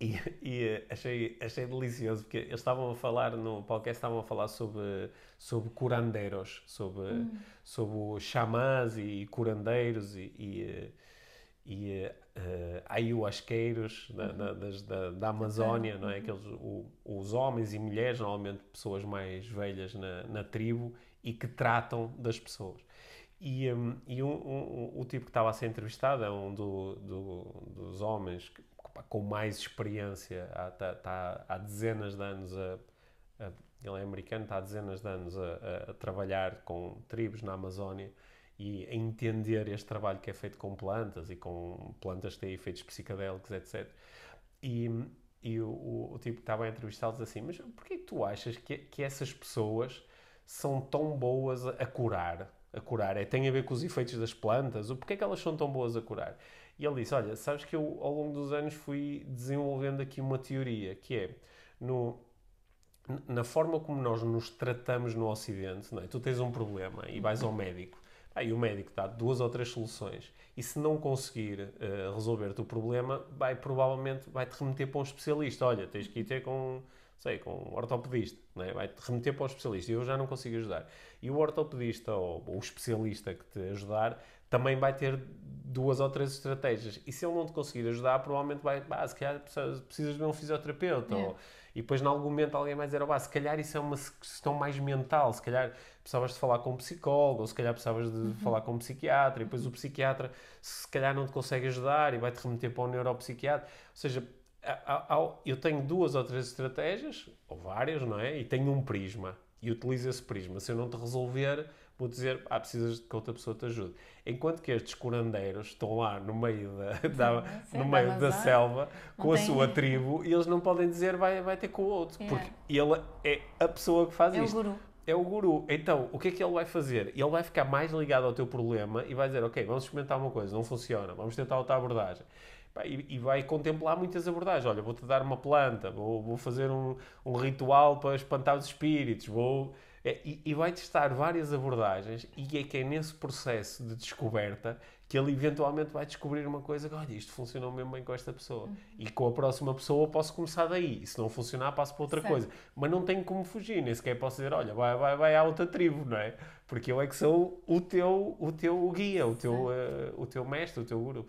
e, e, achei, achei delicioso, porque eles estavam a falar, no podcast estavam a falar sobre, sobre curandeiros, sobre, sobre os xamãs e curandeiros e, e, e eh, eh, ayahuasqueiros da, da, das- da, da Amazónia, não é? Aqueles, o- os homens e mulheres, normalmente pessoas mais velhas na, na tribo e que tratam das pessoas. E, um, e um, um- o tipo que estava a ser entrevistado é um do- do- dos homens que- com mais experiência, há, tá- tá há dezenas de anos a, a- ele é americano, está há dezenas de anos a, a- trabalhar com tribos na Amazónia e a entender este trabalho que é feito com plantas e com plantas que têm efeitos psicodélicos, etc. E, e o, o, o tipo que estava a entrevistá-los assim, mas porquê que tu achas que, que essas pessoas são tão boas a, a curar? A curar? É, tem a ver com os efeitos das plantas? Ou porquê que elas são tão boas a curar? E ele disse, olha, sabes que eu ao longo dos anos fui desenvolvendo aqui uma teoria, que é, no, na forma como nós nos tratamos no Ocidente, não é? tu tens um problema e vais ao médico, aí o médico dá duas ou três soluções e se não conseguir eh, resolver-te o problema, vai provavelmente vai-te remeter para um especialista. Olha, tens que ir ter com, sei, com um ortopedista, é? vai-te remeter para um especialista e eu já não consigo ajudar. E o ortopedista ou, ou o especialista que te ajudar também vai ter duas ou três estratégias. E se ele não te conseguir ajudar, provavelmente vai, bah, se calhar precisas de um fisioterapeuta. Ou, e depois, em algum momento, alguém vai dizer, oh, bah, se calhar isso é uma questão mais mental, se calhar precisavas de falar com um psicólogo, ou se calhar precisavas de falar com um psiquiatra, e depois o psiquiatra, se calhar não te consegue ajudar e vai-te remeter para um neuropsiquiatra. Ou seja, eu tenho duas ou três estratégias, ou várias, não é? E tenho um prisma. E utilizo esse prisma. Se eu não te resolver, vou dizer, ah, precisas que outra pessoa te ajude. Enquanto que estes curandeiros estão lá no meio da, da- Sim, no meio da selva, com a sua tribo, e eles não podem dizer vai, vai ter com o outro. Yeah. Porque ele é a pessoa que faz É o isto. guru. É o guru. Então, o que é que ele vai fazer? Ele vai ficar mais ligado ao teu problema e vai dizer, ok, vamos experimentar uma coisa, não funciona, vamos tentar outra abordagem. E, e vai contemplar muitas abordagens. Olha, vou-te dar uma planta, vou, vou fazer um, um ritual para espantar os espíritos, vou... É, e, e vai testar várias abordagens e é que é nesse processo de descoberta que ele eventualmente vai descobrir uma coisa que, olha, isto funcionou mesmo bem com esta pessoa. Uhum. E com a próxima pessoa posso começar daí. E se não funcionar, passo para outra Certo. coisa. Mas não tenho como fugir, nem sequer posso dizer, olha, vai, vai, vai à outra tribo, não é? Porque eu é que sou o teu, o teu guia, o teu, eh, o teu mestre, o teu guru.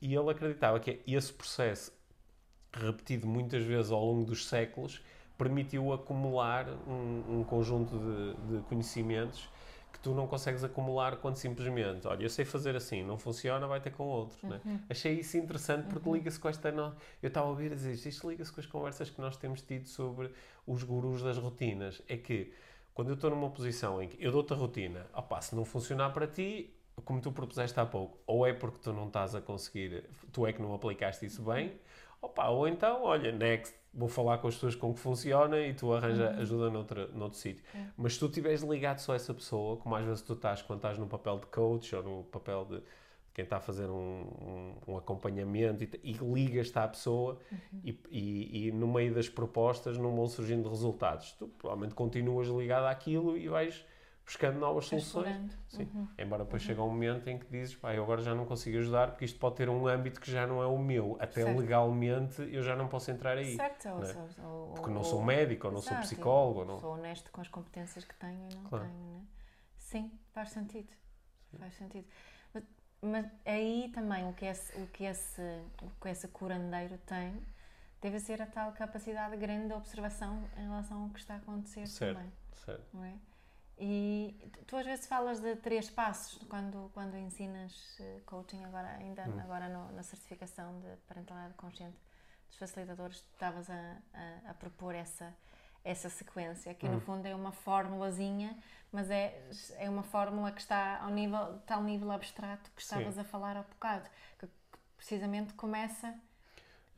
E ele acreditava que esse processo, repetido muitas vezes ao longo dos séculos, permitiu acumular um, um conjunto de, de conhecimentos que tu não consegues acumular quando simplesmente, olha, eu sei fazer assim, não funciona, vai ter com outro. né? Achei isso interessante porque liga-se com esta. No... Eu estava a ouvir dizer isto, isto liga-se com as conversas que nós temos tido sobre os gurus das rotinas. É que quando eu estou numa posição em que eu dou-te a rotina, opá, se não funcionar para ti, como tu propuseste há pouco, ou é porque tu não estás a conseguir, tu é que não aplicaste isso bem, opa, ou então, olha, next, vou falar com as pessoas com que funciona e tu arranja ajuda noutro, noutro sítio. Mas se tu estiveres ligado só a essa pessoa, como às vezes tu estás quando estás no papel de coach ou no papel de quem está a fazer um, um, um acompanhamento e, e ligas-te à pessoa e, e, e no meio das propostas não vão surgindo resultados. Tu provavelmente continuas ligado àquilo e vais buscando novas soluções. Sim. Embora depois chega um momento em que dizes, pá, eu agora já não consigo ajudar porque isto pode ter um âmbito que já não é o meu. Até Certo. legalmente eu já não posso entrar aí. Certo, não é? ou- ou- Porque não ou- sou médico, ou não sou Exato, psicólogo. ou não... Sou honesto com as competências que tenho e não Claro. tenho, né? Sim, faz sentido. Faz sentido. Mas, mas aí também o que, esse, o, que esse, o que esse curandeiro tem deve ser a tal capacidade grande de observação em relação ao que está a acontecer Certo. também, Certo. não é? E tu- às vezes falas de três passos quando, quando ensinas eh, coaching, agora, ainda Hum. agora no- na certificação de parentalidade consciente dos facilitadores, estavas a, a, a propor essa, essa sequência, que Hum. no fundo é uma formulazinha, mas é, é uma fórmula que está ao nível, tal nível abstrato que estavas Sim. a falar há bocado, que, precisamente começa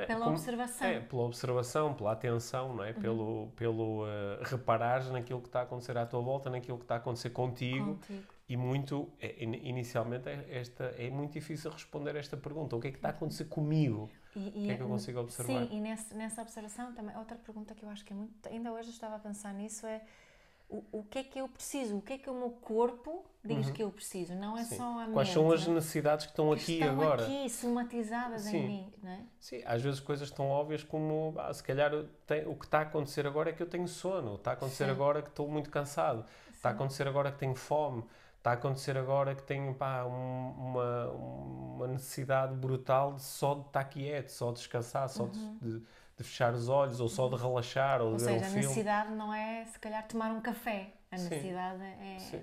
pela como- observação. É, pela observação, pela atenção, não é? Pelo, pelo uh, reparares naquilo que está a acontecer à tua volta, naquilo que está a acontecer contigo. Contigo. E muito, é, in- inicialmente, é, esta, é muito difícil responder esta pergunta. O que é que está a acontecer comigo? E, O que é que eu consigo observar? Sim, e nesse, nessa observação também, outra pergunta que eu acho que é muito. Ainda hoje eu estava a pensar nisso é o, o que é que eu preciso? O que é que o meu corpo diz que eu preciso? Não é Uhum. Sim. só a mente. Quais são as é? necessidades que estão Que aqui estão agora? aqui somatizadas Sim. em mim, não é? Sim, às vezes coisas tão óbvias como, ah, se calhar tem- o que está a acontecer agora é que eu tenho sono, está a acontecer Sim. agora que estou muito cansado, está a acontecer agora que tenho fome, está a acontecer agora que tenho pá, um- uma, uma necessidade brutal de só de estar quieto, só de descansar, só de, de- de fechar os olhos, ou só de relaxar, ou, Uhum. Ou de ver seja, um a filme. necessidade não é se calhar tomar um café. A Sim. necessidade é. Sim.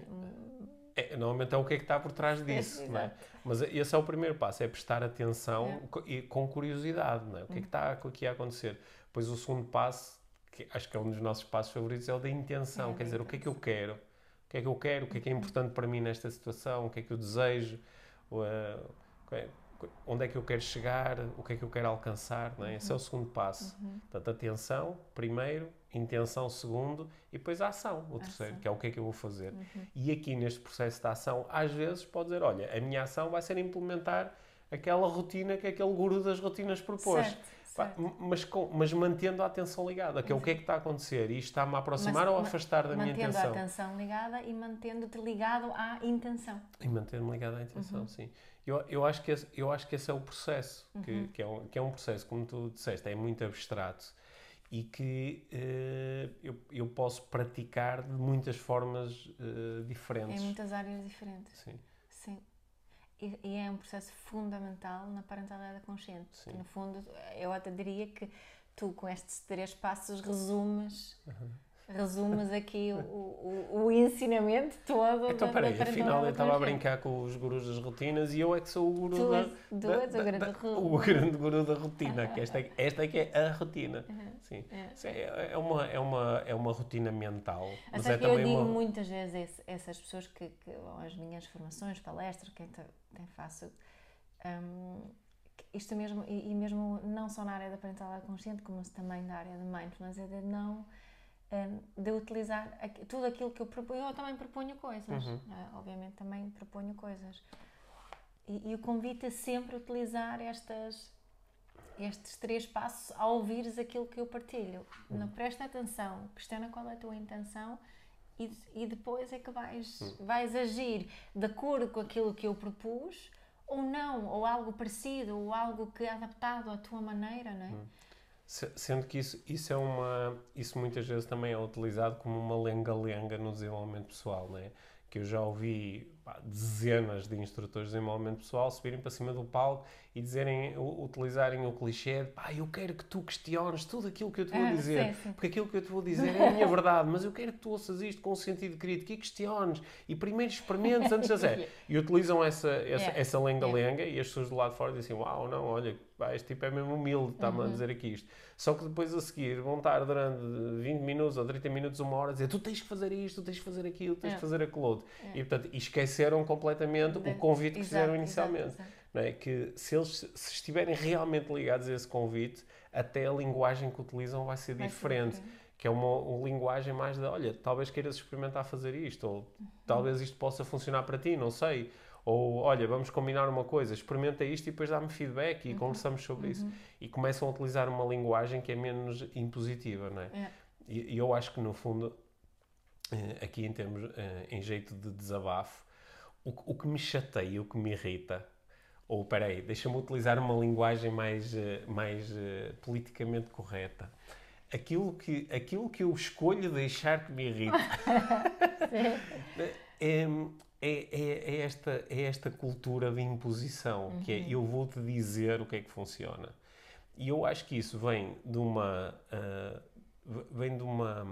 É, normalmente é o que é que está por trás disso, não é? Mas esse é o primeiro passo, é prestar atenção É. Uhum. e com curiosidade, não é? O que é que está aqui a acontecer? Depois o segundo passo, que acho que é um dos nossos passos favoritos, é o da intenção, É, quer dizer, o que é que eu quero? O que é que eu quero? O que é que é importante para mim nesta situação? O que é que eu desejo? O, é- onde é que eu quero chegar? O que é que eu quero alcançar? Não é? Esse é o segundo passo. Portanto, atenção, primeiro, intenção, segundo, e depois a ação, o terceiro, Ação. que é o que é que eu vou fazer. E aqui neste processo de ação, às vezes pode dizer: olha, a minha ação vai ser implementar aquela rotina que aquele guru das rotinas propôs. Certo, mas, com- mas mantendo a atenção ligada, que é o que é que está a acontecer, isto está-me a aproximar Mas ou a afastar da minha Mantendo intenção. a atenção ligada e mantendo-te ligado à intenção. E manter-me ligado à intenção, Uhum. sim. Eu, eu, acho que esse, eu acho que esse é o processo, Uhum. que, que, é um, que é um processo, como tu disseste, é muito abstrato e que eh, eu, eu posso praticar de muitas formas eh, diferentes. Em muitas áreas diferentes. Sim, Sim. E, e é um processo fundamental na parentalidade consciente. Sim. Que, no fundo, eu até diria que tu, com estes três passos, resumes, resumes aqui o, o, o ensinamento todo Então, da, peraí, da afinal eu estava a brincar com os gurus das rotinas e eu é que sou o guru Tu da, tu da- és o da- grande da- o grande guru da rotina, que esta, é- esta é que é a rotina. Sim. É. É, é uma, é, uma, é uma rotina mental, mas Até é que eu também digo uma... muitas vezes esse- essas pessoas que, que ou as minhas formações, palestras, quem, te- quem faço, que isto mesmo, e, e mesmo não só na área da parentalidade consciente, como também da área de mindfulness, é de não, hum, de utilizar tudo aquilo que eu proponho, eu também proponho coisas, Uhum. né? obviamente também proponho coisas. E, e o convite é sempre utilizar estas estes três passos ao ouvires aquilo que eu partilho. Uhum. Não presta atenção, questiona qual é a tua intenção e, e depois é que vais, vais agir de acordo com aquilo que eu propus ou não, ou algo parecido, ou algo que é adaptado à tua maneira, não é? Se- Sendo que isso, isso é uma. Isso muitas vezes também é utilizado como uma lenga-lenga no desenvolvimento pessoal, não é? Que eu já ouvi pá, dezenas de instrutores de desenvolvimento pessoal subirem para cima do palco e dizerem, utilizarem o clichê de pá, eu quero que tu questiones tudo aquilo que eu te vou Ah, dizer, sim, sim. porque aquilo que eu te vou dizer é a minha verdade, mas eu quero que tu ouças isto com um sentido crítico e questiones e primeiro experimentes antes de dizer. E utilizam essa, essa, Yeah. essa lenga-lenga e as pessoas do lado de fora dizem, uau, não, olha, pá, este tipo é mesmo humilde, está-me Uhum. a dizer aqui isto. Só que depois a seguir vão estar durante 20 minutos ou 30 minutos, uma hora, a dizer tu tens que fazer isto, tu tens que fazer aquilo, tens É. que fazer aquilo outro. E, portanto, esqueceram completamente De- o convite que exato, fizeram exato, inicialmente. exato. Não é? Que se eles se estiverem realmente ligados a esse convite, até a linguagem que utilizam vai ser Vai ser diferente. diferente. Que é uma, uma linguagem mais de, olha, talvez queiras experimentar fazer isto, ou talvez isto possa funcionar para ti, não sei. Ou, olha, vamos combinar uma coisa, experimenta isto e depois dá-me feedback e conversamos sobre isso. E começam a utilizar uma linguagem que é menos impositiva, não é? É. E, e eu acho que, no fundo, eh, aqui em termos, eh, em jeito de desabafo, o, que- o que me chateia, o que me irrita, ou peraí, deixa-me utilizar uma linguagem mais, eh, mais politicamente correta. Aquilo que, aquilo que eu escolho deixar que me irrita é, é, é, esta, é esta cultura de imposição, que é eu vou-te dizer o que é que funciona. E eu acho que isso vem de uma, ah, vem de uma,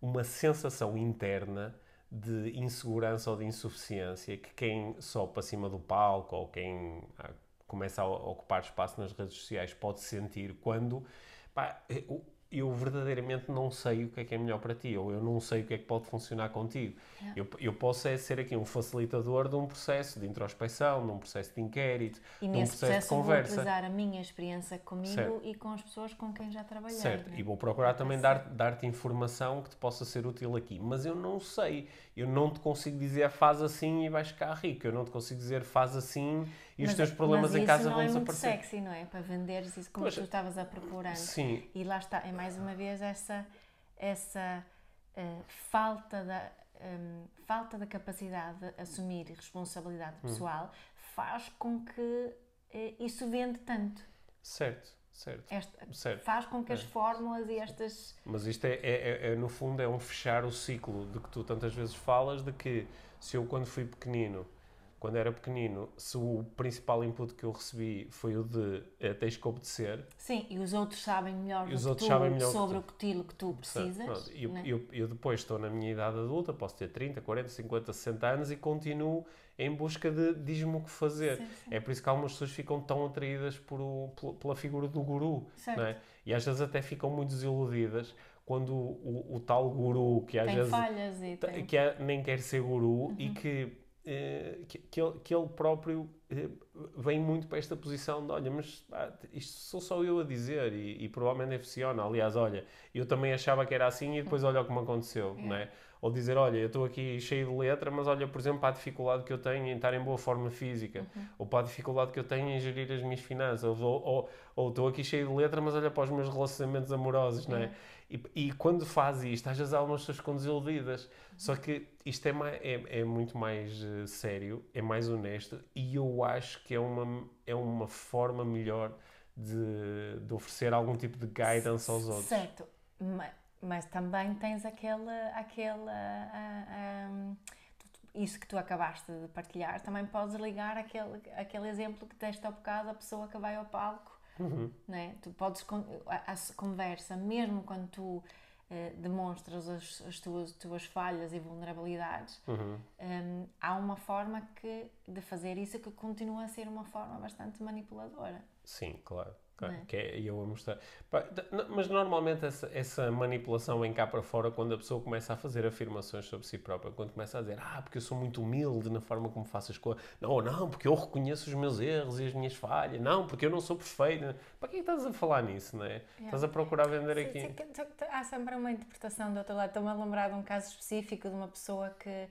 uma sensação interna de insegurança ou de insuficiência que quem só para cima do palco ou quem ah, começa a ocupar espaço nas redes sociais pode sentir quando pá, eu, verdadeiramente não sei o que é que é melhor para ti ou eu não sei o que é que pode funcionar contigo. Eu, eu posso é ser aqui um facilitador de um processo de introspecção, de um processo de inquérito, E de um nesse processo de processo vou conversa. utilizar a minha experiência comigo Certo. e com as pessoas com quem já trabalhei. Certo, né? e vou procurar também dar- dar-te informação que te possa ser útil aqui. Mas eu não sei, eu não te consigo dizer faz assim e vais ficar rico. Eu não te consigo dizer faz assim e os Mas- teus problemas mas em casa isso não vão é muito desaparecer. sexy, não é? Para venderes isso como Pois, tu estavas a procurar. Sim, E lá está, é mais uma vez essa, essa eh, falta, da, hum, falta da capacidade de assumir responsabilidade Hum. pessoal faz com que eh, isso vende tanto. certo, certo, Esta, certo. faz com que as É. fórmulas e estas. Mas isto é, é- é- é, no fundo, é um fechar o ciclo de que tu tantas vezes falas, de que se eu quando fui pequenino, quando era pequenino, se o principal input que eu recebi foi o de eh, tens que obedecer, Sim, e os outros sabem melhor, os outros tu sabem melhor sobre o aquilo que tu precisas. Pronto, eu, né? eu, eu depois estou na minha idade adulta, posso ter 30, 40, 50, 60 anos e continuo em busca de diz-me o que fazer. Sim, sim. É por isso que algumas pessoas ficam tão atraídas por o- pela- figura do guru. É? E às vezes até ficam muito desiludidas quando o, o- o tal guru, que às Tem vezes falhas e tem. que é- nem quer ser guru e que, eh, que, que, ele, que ele próprio eh, vem muito para esta posição de olha, mas isto sou só eu a dizer e, e provavelmente funciona. Aliás, olha, eu também achava que era assim e depois olha o que me aconteceu, não é? Ou dizer, olha, eu estou aqui cheio de letra, mas olha, por exemplo, para a dificuldade que eu tenho em estar em boa forma física, ou para a dificuldade que eu tenho em gerir as minhas finanças, ou, ou, ou estou aqui cheio de letra, mas olha para os meus relacionamentos amorosos, não é? E, e quando faz isto, às vezes há algumas pessoas ficam desiludidas. Só que isto é, mai- é, é muito mais eh, sério, é mais honesto e eu acho que é uma, é uma forma melhor de, de oferecer algum tipo de guidance aos outros. Certo, ma- mas, também tens aquela, aquela ah, ah, isso que tu acabaste de partilhar, também podes ligar aquele, aquele exemplo que deste há bocado, a pessoa que vai ao palco, Uhum. né? tu podes, a, a conversa, mesmo quando tu eh, demonstras as, as tuas, tuas falhas e vulnerabilidades, Uhum. hum, há uma forma que, de fazer isso que continua a ser uma forma bastante manipuladora. Sim, claro. É? Que é eu a mostrar. Pá, Mas normalmente essa, essa manipulação vem cá para fora quando a pessoa começa a fazer afirmações sobre si própria. Quando começa a dizer, ah, porque eu sou muito humilde na forma como faço as coisas. Não, não, porque eu reconheço os meus erros e as minhas falhas. Não, porque eu não sou perfeito. Para que é que estás a falar nisso, não é? Estás a procurar vender Sim, aqui. sim, há sempre uma interpretação do outro lado. Estou-me a lembrar de um caso específico de uma pessoa que,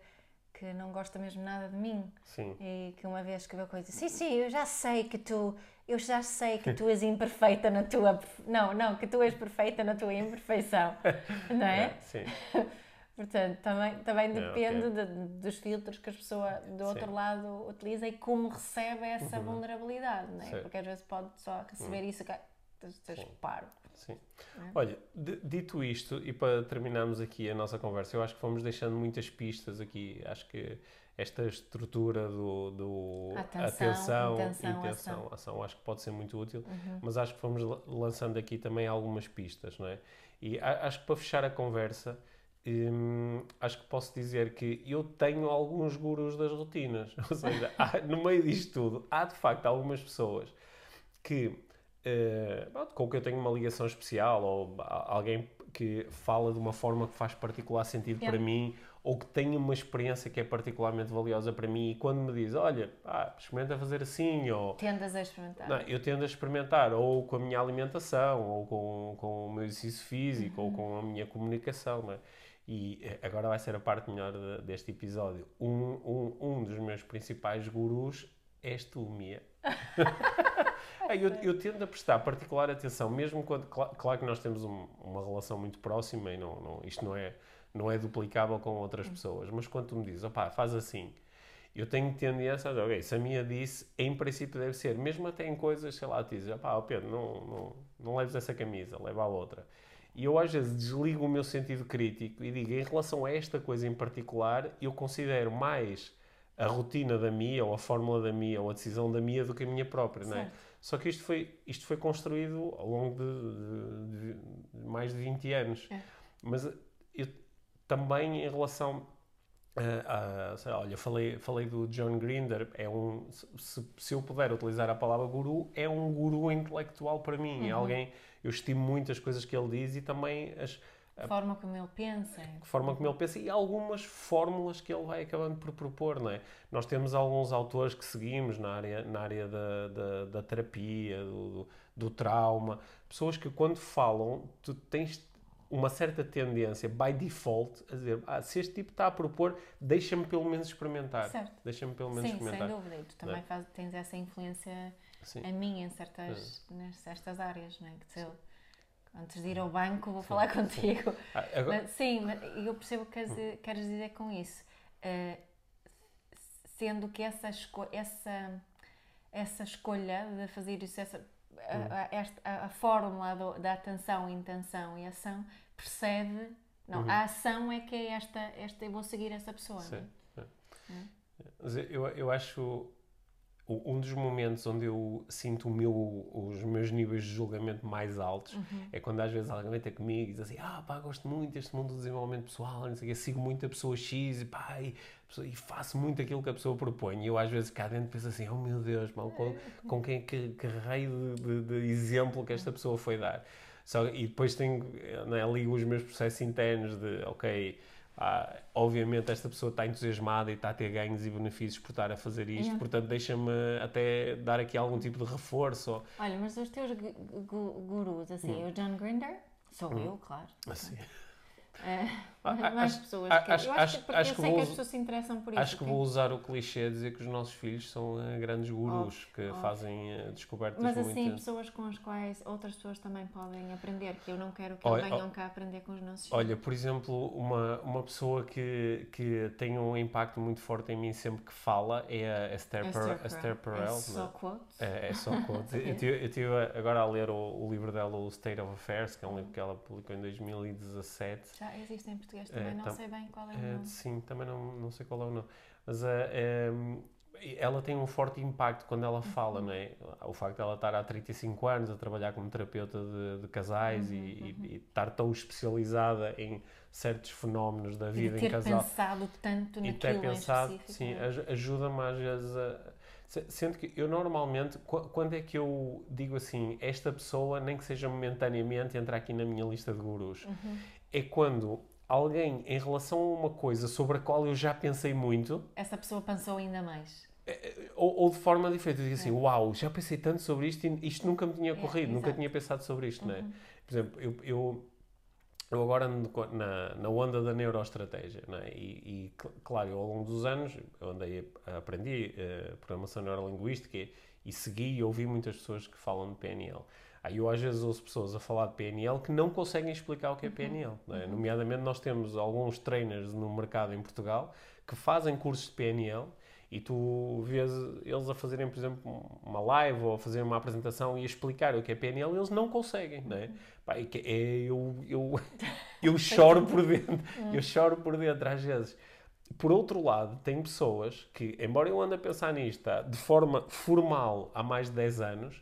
que não gosta mesmo nada de mim Sim. e que uma vez escreveu coisa sim, sim, eu já sei que tu eu já sei que tu és imperfeita na tua não, não, que tu és perfeita na tua imperfeição não é? Sim. Portanto, também, também É, depende de- dos filtros que a pessoa do outro Sim. lado utiliza e como recebe essa Uhum. vulnerabilidade, não é? Certo. Porque às vezes pode só receber isso que tens reparo. Sim. É. Olha, dito isto, e para terminarmos aqui a nossa conversa, eu acho que fomos deixando muitas pistas aqui. Acho que esta estrutura do, do Atenção, intenção, intenção, ação, acho que pode ser muito útil, Uhum. mas acho que fomos la- lançando aqui também algumas pistas, não é? E acho que para fechar a conversa, hum, acho que posso dizer que eu tenho alguns gurus das rotinas. Ou seja, há- no meio disto tudo, há de facto algumas pessoas que pronto, com que eu tenho uma ligação especial ou alguém que fala de uma forma que faz particular sentido Yeah. para mim ou que tem uma experiência que é particularmente valiosa para mim e quando me diz, olha, ah, experimenta fazer assim ou Tendas a experimentar. não, eu tendo a experimentar ou com a minha alimentação, ou com, com o meu exercício físico, ou com a minha comunicação. não é? E eh, agora vai ser a parte melhor de- deste episódio. Um, um, um dos meus principais gurus és tu, Mia. Ah, eu, eu tendo a prestar particular atenção, mesmo quando. cla- Claro, que nós temos um- uma relação muito próxima e não, não- isto não é, não é duplicável com outras pessoas, mas quando tu me dizes, opá, faz assim, eu tenho tendência a dizer, ok, se a minha disse, em princípio deve ser, mesmo até em coisas, sei lá, tu dizes, opá, Pedro, não, não, não leves essa camisa, leva a outra. E eu às vezes desligo o meu sentido crítico e digo, em relação a esta coisa em particular, eu considero mais a rotina da minha, ou a fórmula da minha, ou a decisão da minha do que a minha própria, não é? Só que isto foi, isto foi construído ao longo de, de- de mais de 20 anos. É. Mas eu também em relação a, a- olha, falei, falei do John Grinder, é um, se, se eu puder utilizar a palavra guru, é um guru intelectual para mim, é Uhum. alguém, eu estimo muito as coisas que ele diz e também as, A forma como ele pensa. a forma como ele pensa e algumas fórmulas que ele vai acabando por propor, não é? Nós temos alguns autores que seguimos na área, na área da, da, da terapia, do, do, trauma, pessoas que quando falam, tu tens uma certa tendência, by default, a dizer, ah, se este tipo está a propor, deixa-me pelo menos experimentar. Certo. Deixa-me pelo menos Sim, sem experimentar. dúvida. E tu também É. faz- tens essa influência Sim. a mim em certas, nas- certas áreas, não é? Que eu, antes de ir ao banco, vou falar contigo. Ah, agora- Mas, sim, mas eu percebo o que queres, dizer- queres dizer com isso. Eh, sendo que essa, esco essa, essa escolha de fazer isso, essa, a, a- esta- a- a fórmula do- da atenção, intenção e ação precede. Não, a ação é que é esta, esta eu vou seguir essa pessoa. é? Sim. é. Mas eu, eu acho um dos momentos onde eu sinto meu, os meus níveis de julgamento mais altos Uhum. é quando às vezes alguém vem ter comigo e diz assim: Ah, pá, gosto muito deste mundo do desenvolvimento pessoal, não sei o quê, sigo muito a pessoa X e, pá, e, pessoa- e faço muito aquilo que a pessoa propõe. E eu às vezes cá dentro penso assim: Oh meu Deus, mal, com, com quem, que, que raio de, de- de exemplo que esta pessoa foi dar. Só, e depois tenho, né, ligo os meus processos internos de, ok, ah, obviamente esta pessoa está entusiasmada e está a ter ganhos e benefícios por estar a fazer isto, Yeah. portanto deixa-me até dar aqui algum tipo de reforço. Olha, mas os teus gu- gu- gurus, assim, o John Grinder, sou eu, claro. Assim. Ah, mais acho- pessoas. a- que, acho- eu acho, que, porque acho eu que sei vou que as pessoas se interessam por isso. Acho que vou usar o clichê de dizer que os nossos filhos são eh, grandes gurus que óbvio. fazem eh, descobertas Mas muito... assim, pessoas com as quais outras pessoas também podem aprender, que eu não quero que Olha, venham cá aprender com os nossos filhos. Olha, por exemplo, uma, uma pessoa que, que tem um impacto muito forte em mim sempre que fala é a Esther, Esther Per- Perel. Esther Perel. É só é? quotes. É, é só quotes. eu estive agora a ler o, o livro dela, o State of Affairs, que é um livro que ela publicou em 2017. Já existe em português também, não tam- sei bem qual é o É, nome. sim, também não, não sei qual é o nome. Mas eh, eh, ela tem um forte impacto quando ela fala, Uhum. não é? O facto de ela estar há 35 anos a trabalhar como terapeuta de, de casais Uhum, e, e- e estar tão especializada em certos fenómenos da E vida em ter casal. pensado tanto E naquilo ter pensado, sim, é? ajuda-me às vezes a. se- Sendo que eu normalmente, qu- quando é que eu digo assim, esta pessoa, nem que seja momentaneamente, entra aqui na minha lista de gurus, Uhum. é quando alguém, em relação a uma coisa sobre a qual eu já pensei muito, Essa pessoa pensou ainda mais. ou, ou de forma diferente, eu digo assim, uau, já pensei tanto sobre isto e isto nunca me tinha É, ocorrido, nunca exato. tinha pensado sobre isto, não é? Uhum. Por exemplo, eu, eu, eu agora ando na, na onda da neuroestratégia, não é? E, e, cl- claro, ao longo dos anos, eu andei, a- aprendi eh, programação neurolinguística e, e segui e ouvi muitas pessoas que falam de PNL. Aí eu às vezes ouço pessoas a falar de PNL que não conseguem explicar o que é PNL. Não é? Nomeadamente, nós temos alguns trainers no mercado em Portugal que fazem cursos de PNL e tu vês eles a fazerem, por exemplo, uma live ou a fazer uma apresentação e a explicar o que é PNL, eles não conseguem, não é? Pá, é, é eu, eu, eu choro por dentro, eu choro por dentro às vezes. Por outro lado, tem pessoas que, embora eu ande a pensar nisto de forma formal há mais de 10 anos,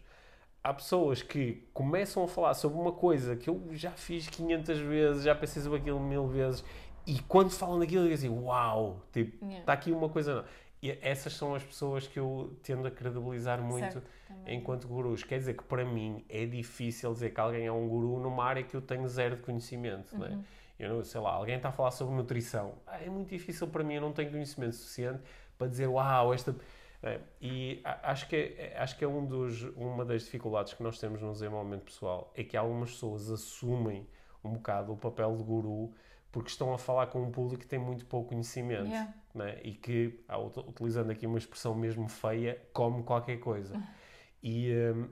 há pessoas que começam a falar sobre uma coisa que eu já fiz 500 vezes, já pensei sobre aquilo mil vezes, e quando falam daquilo, eu digo assim, uau, tipo, está Yeah. aqui uma coisa nova. E essas são as pessoas que eu tendo a credibilizar muito Certo, enquanto gurus. Quer dizer que para mim é difícil dizer que alguém é um guru numa área que eu tenho zero de conhecimento, não é? Uhum. Eu não, sei lá, alguém está a falar sobre nutrição. Ah, é muito difícil para mim, eu não tenho conhecimento suficiente para dizer, uau, esta... É, e acho que, é, acho que é um dos, uma das dificuldades que nós temos no desenvolvimento pessoal, é que algumas pessoas assumem um bocado o papel de guru porque estão a falar com um público que tem muito pouco conhecimento Yeah. né? e que, ut- utilizando aqui uma expressão mesmo feia, come qualquer coisa. E, hum,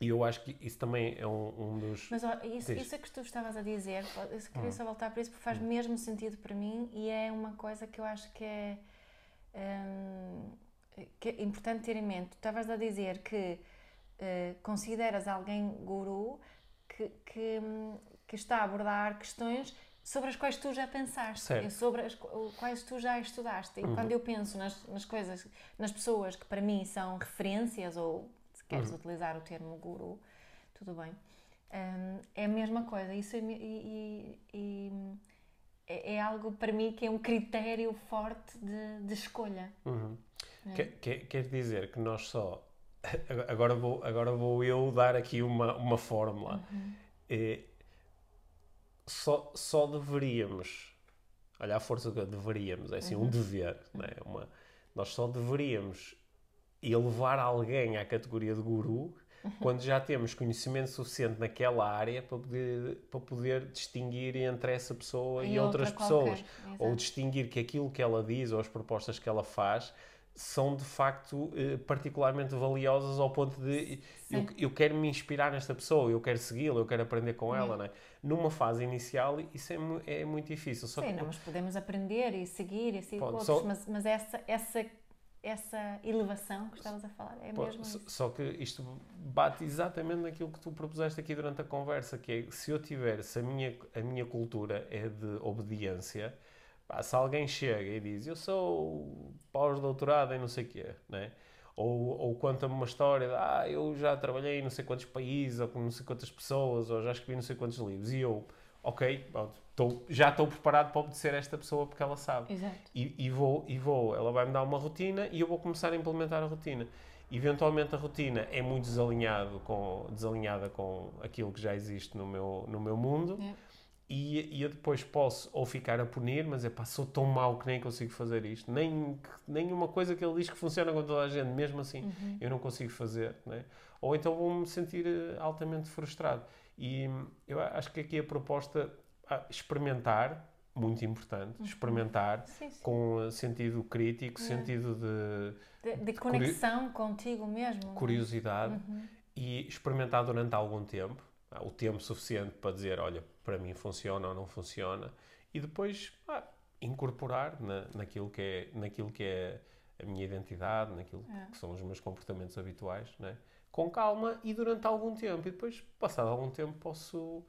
e eu acho que isso também é um, um dos... Mas ó, isso, isso é que tu estavas a dizer, eu queria Hum. só voltar para isso porque faz mesmo sentido para mim e é uma coisa que eu acho que é, hum, que é importante ter em mente. Tu estavas a dizer que eh, consideras alguém guru que, que, que está a abordar questões sobre as quais tu já pensaste, Certo. sobre as qu- quais tu já estudaste. E Uhum. quando eu penso nas, nas coisas, nas pessoas que para mim são referências, ou se queres Uhum. utilizar o termo guru, tudo bem. Hum, é a mesma coisa. Isso é, e, e- e é, é algo para mim que é um critério forte de, de escolha. Uhum. É. Quer, quer, quer dizer que nós só... Agora vou, agora vou eu dar aqui uma, uma fórmula. Uhum. É, só, só deveríamos... Olha a força que eu deveríamos, é assim, Uhum. um dever. Não é? Uma, nós só deveríamos elevar alguém à categoria de guru. Quando já temos conhecimento suficiente naquela área para poder, para poder distinguir entre essa pessoa e, E outra outras pessoas. Ou distinguir que aquilo que ela diz ou as propostas que ela faz são de facto eh, particularmente valiosas ao ponto de eu, eu quero me inspirar nesta pessoa, eu quero segui-la, eu quero aprender com ela. Não é? Numa fase inicial, isso é, é muito difícil. Só Sim, que não, mas podemos aprender e seguir e seguir Pode, outros, só- mas, mas essa, essa, essa elevação que estavas a falar é Pô, mesmo só- isso. Só que isto bate exatamente naquilo que tu propuseste aqui durante a conversa, que é se eu tiver, se a minha, a minha cultura é de obediência, pá, se alguém chega e diz eu sou pós-doutorado em não sei o quê, né? ou, ou conta-me uma história de ah, eu já trabalhei em não sei quantos países, ou com não sei quantas pessoas, ou já escrevi não sei quantos livros, e eu, ok, pronto, tô- já estou preparado para obedecer esta pessoa porque ela sabe. Exato. E, e vou, e vou, ela vai me dar uma rotina e eu vou começar a implementar a rotina. Eventualmente a rotina é muito desalinhado com, desalinhada com aquilo que já existe no meu, no meu mundo Yeah. e, e eu depois posso ou ficar a punir, mas é pá, sou tão mau que nem consigo fazer isto. Nem, nenhuma coisa que ele diz que funciona com toda a gente, mesmo assim, Uhum. eu não consigo fazer. Né? Ou então vou-me sentir eh, altamente frustrado. E hum, eu acho que aqui a proposta, experimentar, muito importante, Uhum. experimentar Sim, sim. com sentido crítico, sentido de De, de conexão contigo mesmo. curiosidade Uhum. e experimentar durante algum tempo, ah, o tempo suficiente para dizer, olha, para mim funciona ou não funciona, e depois ah, incorporar na, naquilo, que é, naquilo que é a minha identidade, naquilo É. que são os meus comportamentos habituais, né? com calma e durante algum tempo. E depois, passado algum tempo, posso,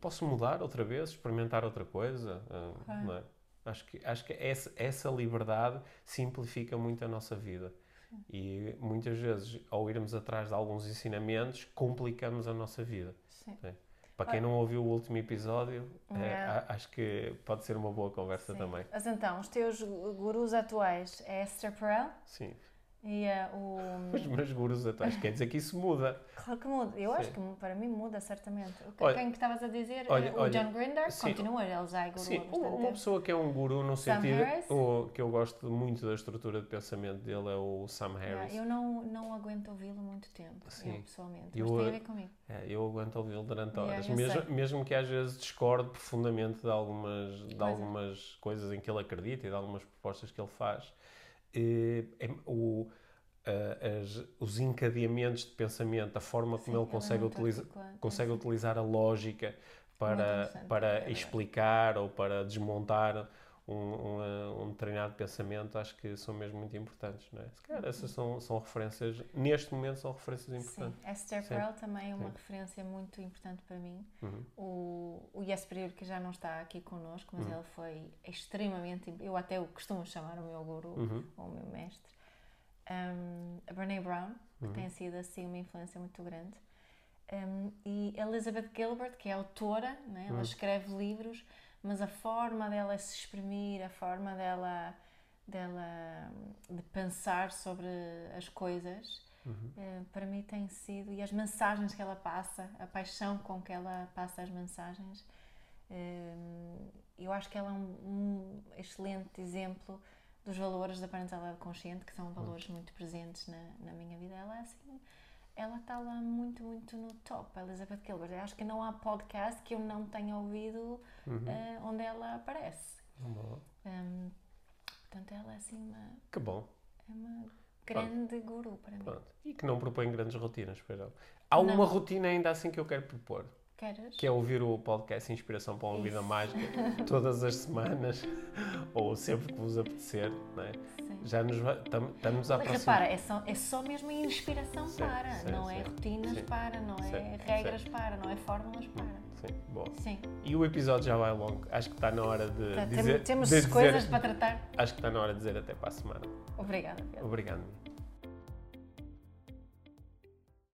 posso mudar outra vez, experimentar outra coisa. ah, Claro. não é? Acho que, acho que essa, essa liberdade simplifica muito a nossa vida. E muitas vezes, ao irmos atrás de alguns ensinamentos, complicamos a nossa vida. Sim. Para quem não ouviu o último episódio, eh, É. acho que pode ser uma boa conversa Sim. também. Mas então, os teus gurus atuais é Esther Perel Sim. E eh, o. Os meus gurus atuais, quer dizer que isso muda. Claro que muda. Eu acho Sim. que para mim muda certamente. O que- Olha- Quem que estavas a dizer? olha- o olha, John Grinder sim. continua, ele já é guru Sim, uma, pessoa que é um guru no Sam sentido o, que eu gosto muito da estrutura de pensamento dele é o Sam Yeah, Harris. eu não, não aguento ouvi-lo muito tempo, Sim. eu pessoalmente. Eu, mas tem a ver comigo. É, eu aguento ouvi-lo durante Yeah, horas, eu mesmo, sei. mesmo que às vezes discorde profundamente de algumas, de algumas coisas em que ele acredita e de algumas propostas que ele faz. Eh, é- o, as, os encadeamentos de pensamento, a forma como Sim, ele é consegue, utiliza, articulado, consegue utilizar a lógica para, é para verdade. explicar ou para desmontar um, um, um determinado pensamento, acho que são mesmo muito importantes. Não é? Se calhar essas são, são referências, neste momento, são referências Sim, importantes. Esther Sim. Perel também é uma Sim. referência muito importante para mim. Uhum. O, o Yes Pereira, que já não está aqui connosco, mas Uhum. ele foi extremamente. Eu até o costumo chamar o meu guru, Uhum. ou o meu mestre. Um, a Brene Brown, que Uhum. tem sido assim uma influência muito grande. Um, e Elizabeth Gilbert, que é autora, né? ela Uhum. escreve livros, mas a forma dela se exprimir, a forma dela, dela hum, de pensar sobre as coisas, Uhum. eh, para mim tem sido, e as mensagens que ela passa, a paixão com que ela passa as mensagens, eh, eu acho que ela é um, um excelente exemplo dos valores da parentalidade consciente, que são valores muito presentes na, na minha vida. Ela é assim, ela está lá muito, muito no top, a Elizabeth Gilbert. Eu acho que não há podcast que eu não tenha ouvido Uhum. eh, onde ela aparece. Hum, portanto, ela é assim uma, Que bom. é uma grande guru para mim. Pronto. E que não propõe grandes rotinas, pois não. Há uma Não. rotina ainda assim que eu quero propor, Queres? que é ouvir o podcast Inspiração para uma Vida Isso. Mágica todas as semanas, ou sempre que vos apetecer, não é? Sim. Já nos va- tam- estamos a Mas aproximar. repara, é só, é só mesmo a inspiração Sim, para, sim, não é rotinas para, não é regras para, não é fórmulas para. Sim, boa. Sim, E o episódio já vai longo. Acho que está na hora de Tá, dizer. temos de coisas dizer- para tratar. Acho que está na hora de dizer até para a semana. Obrigada, Pedro. Obrigado.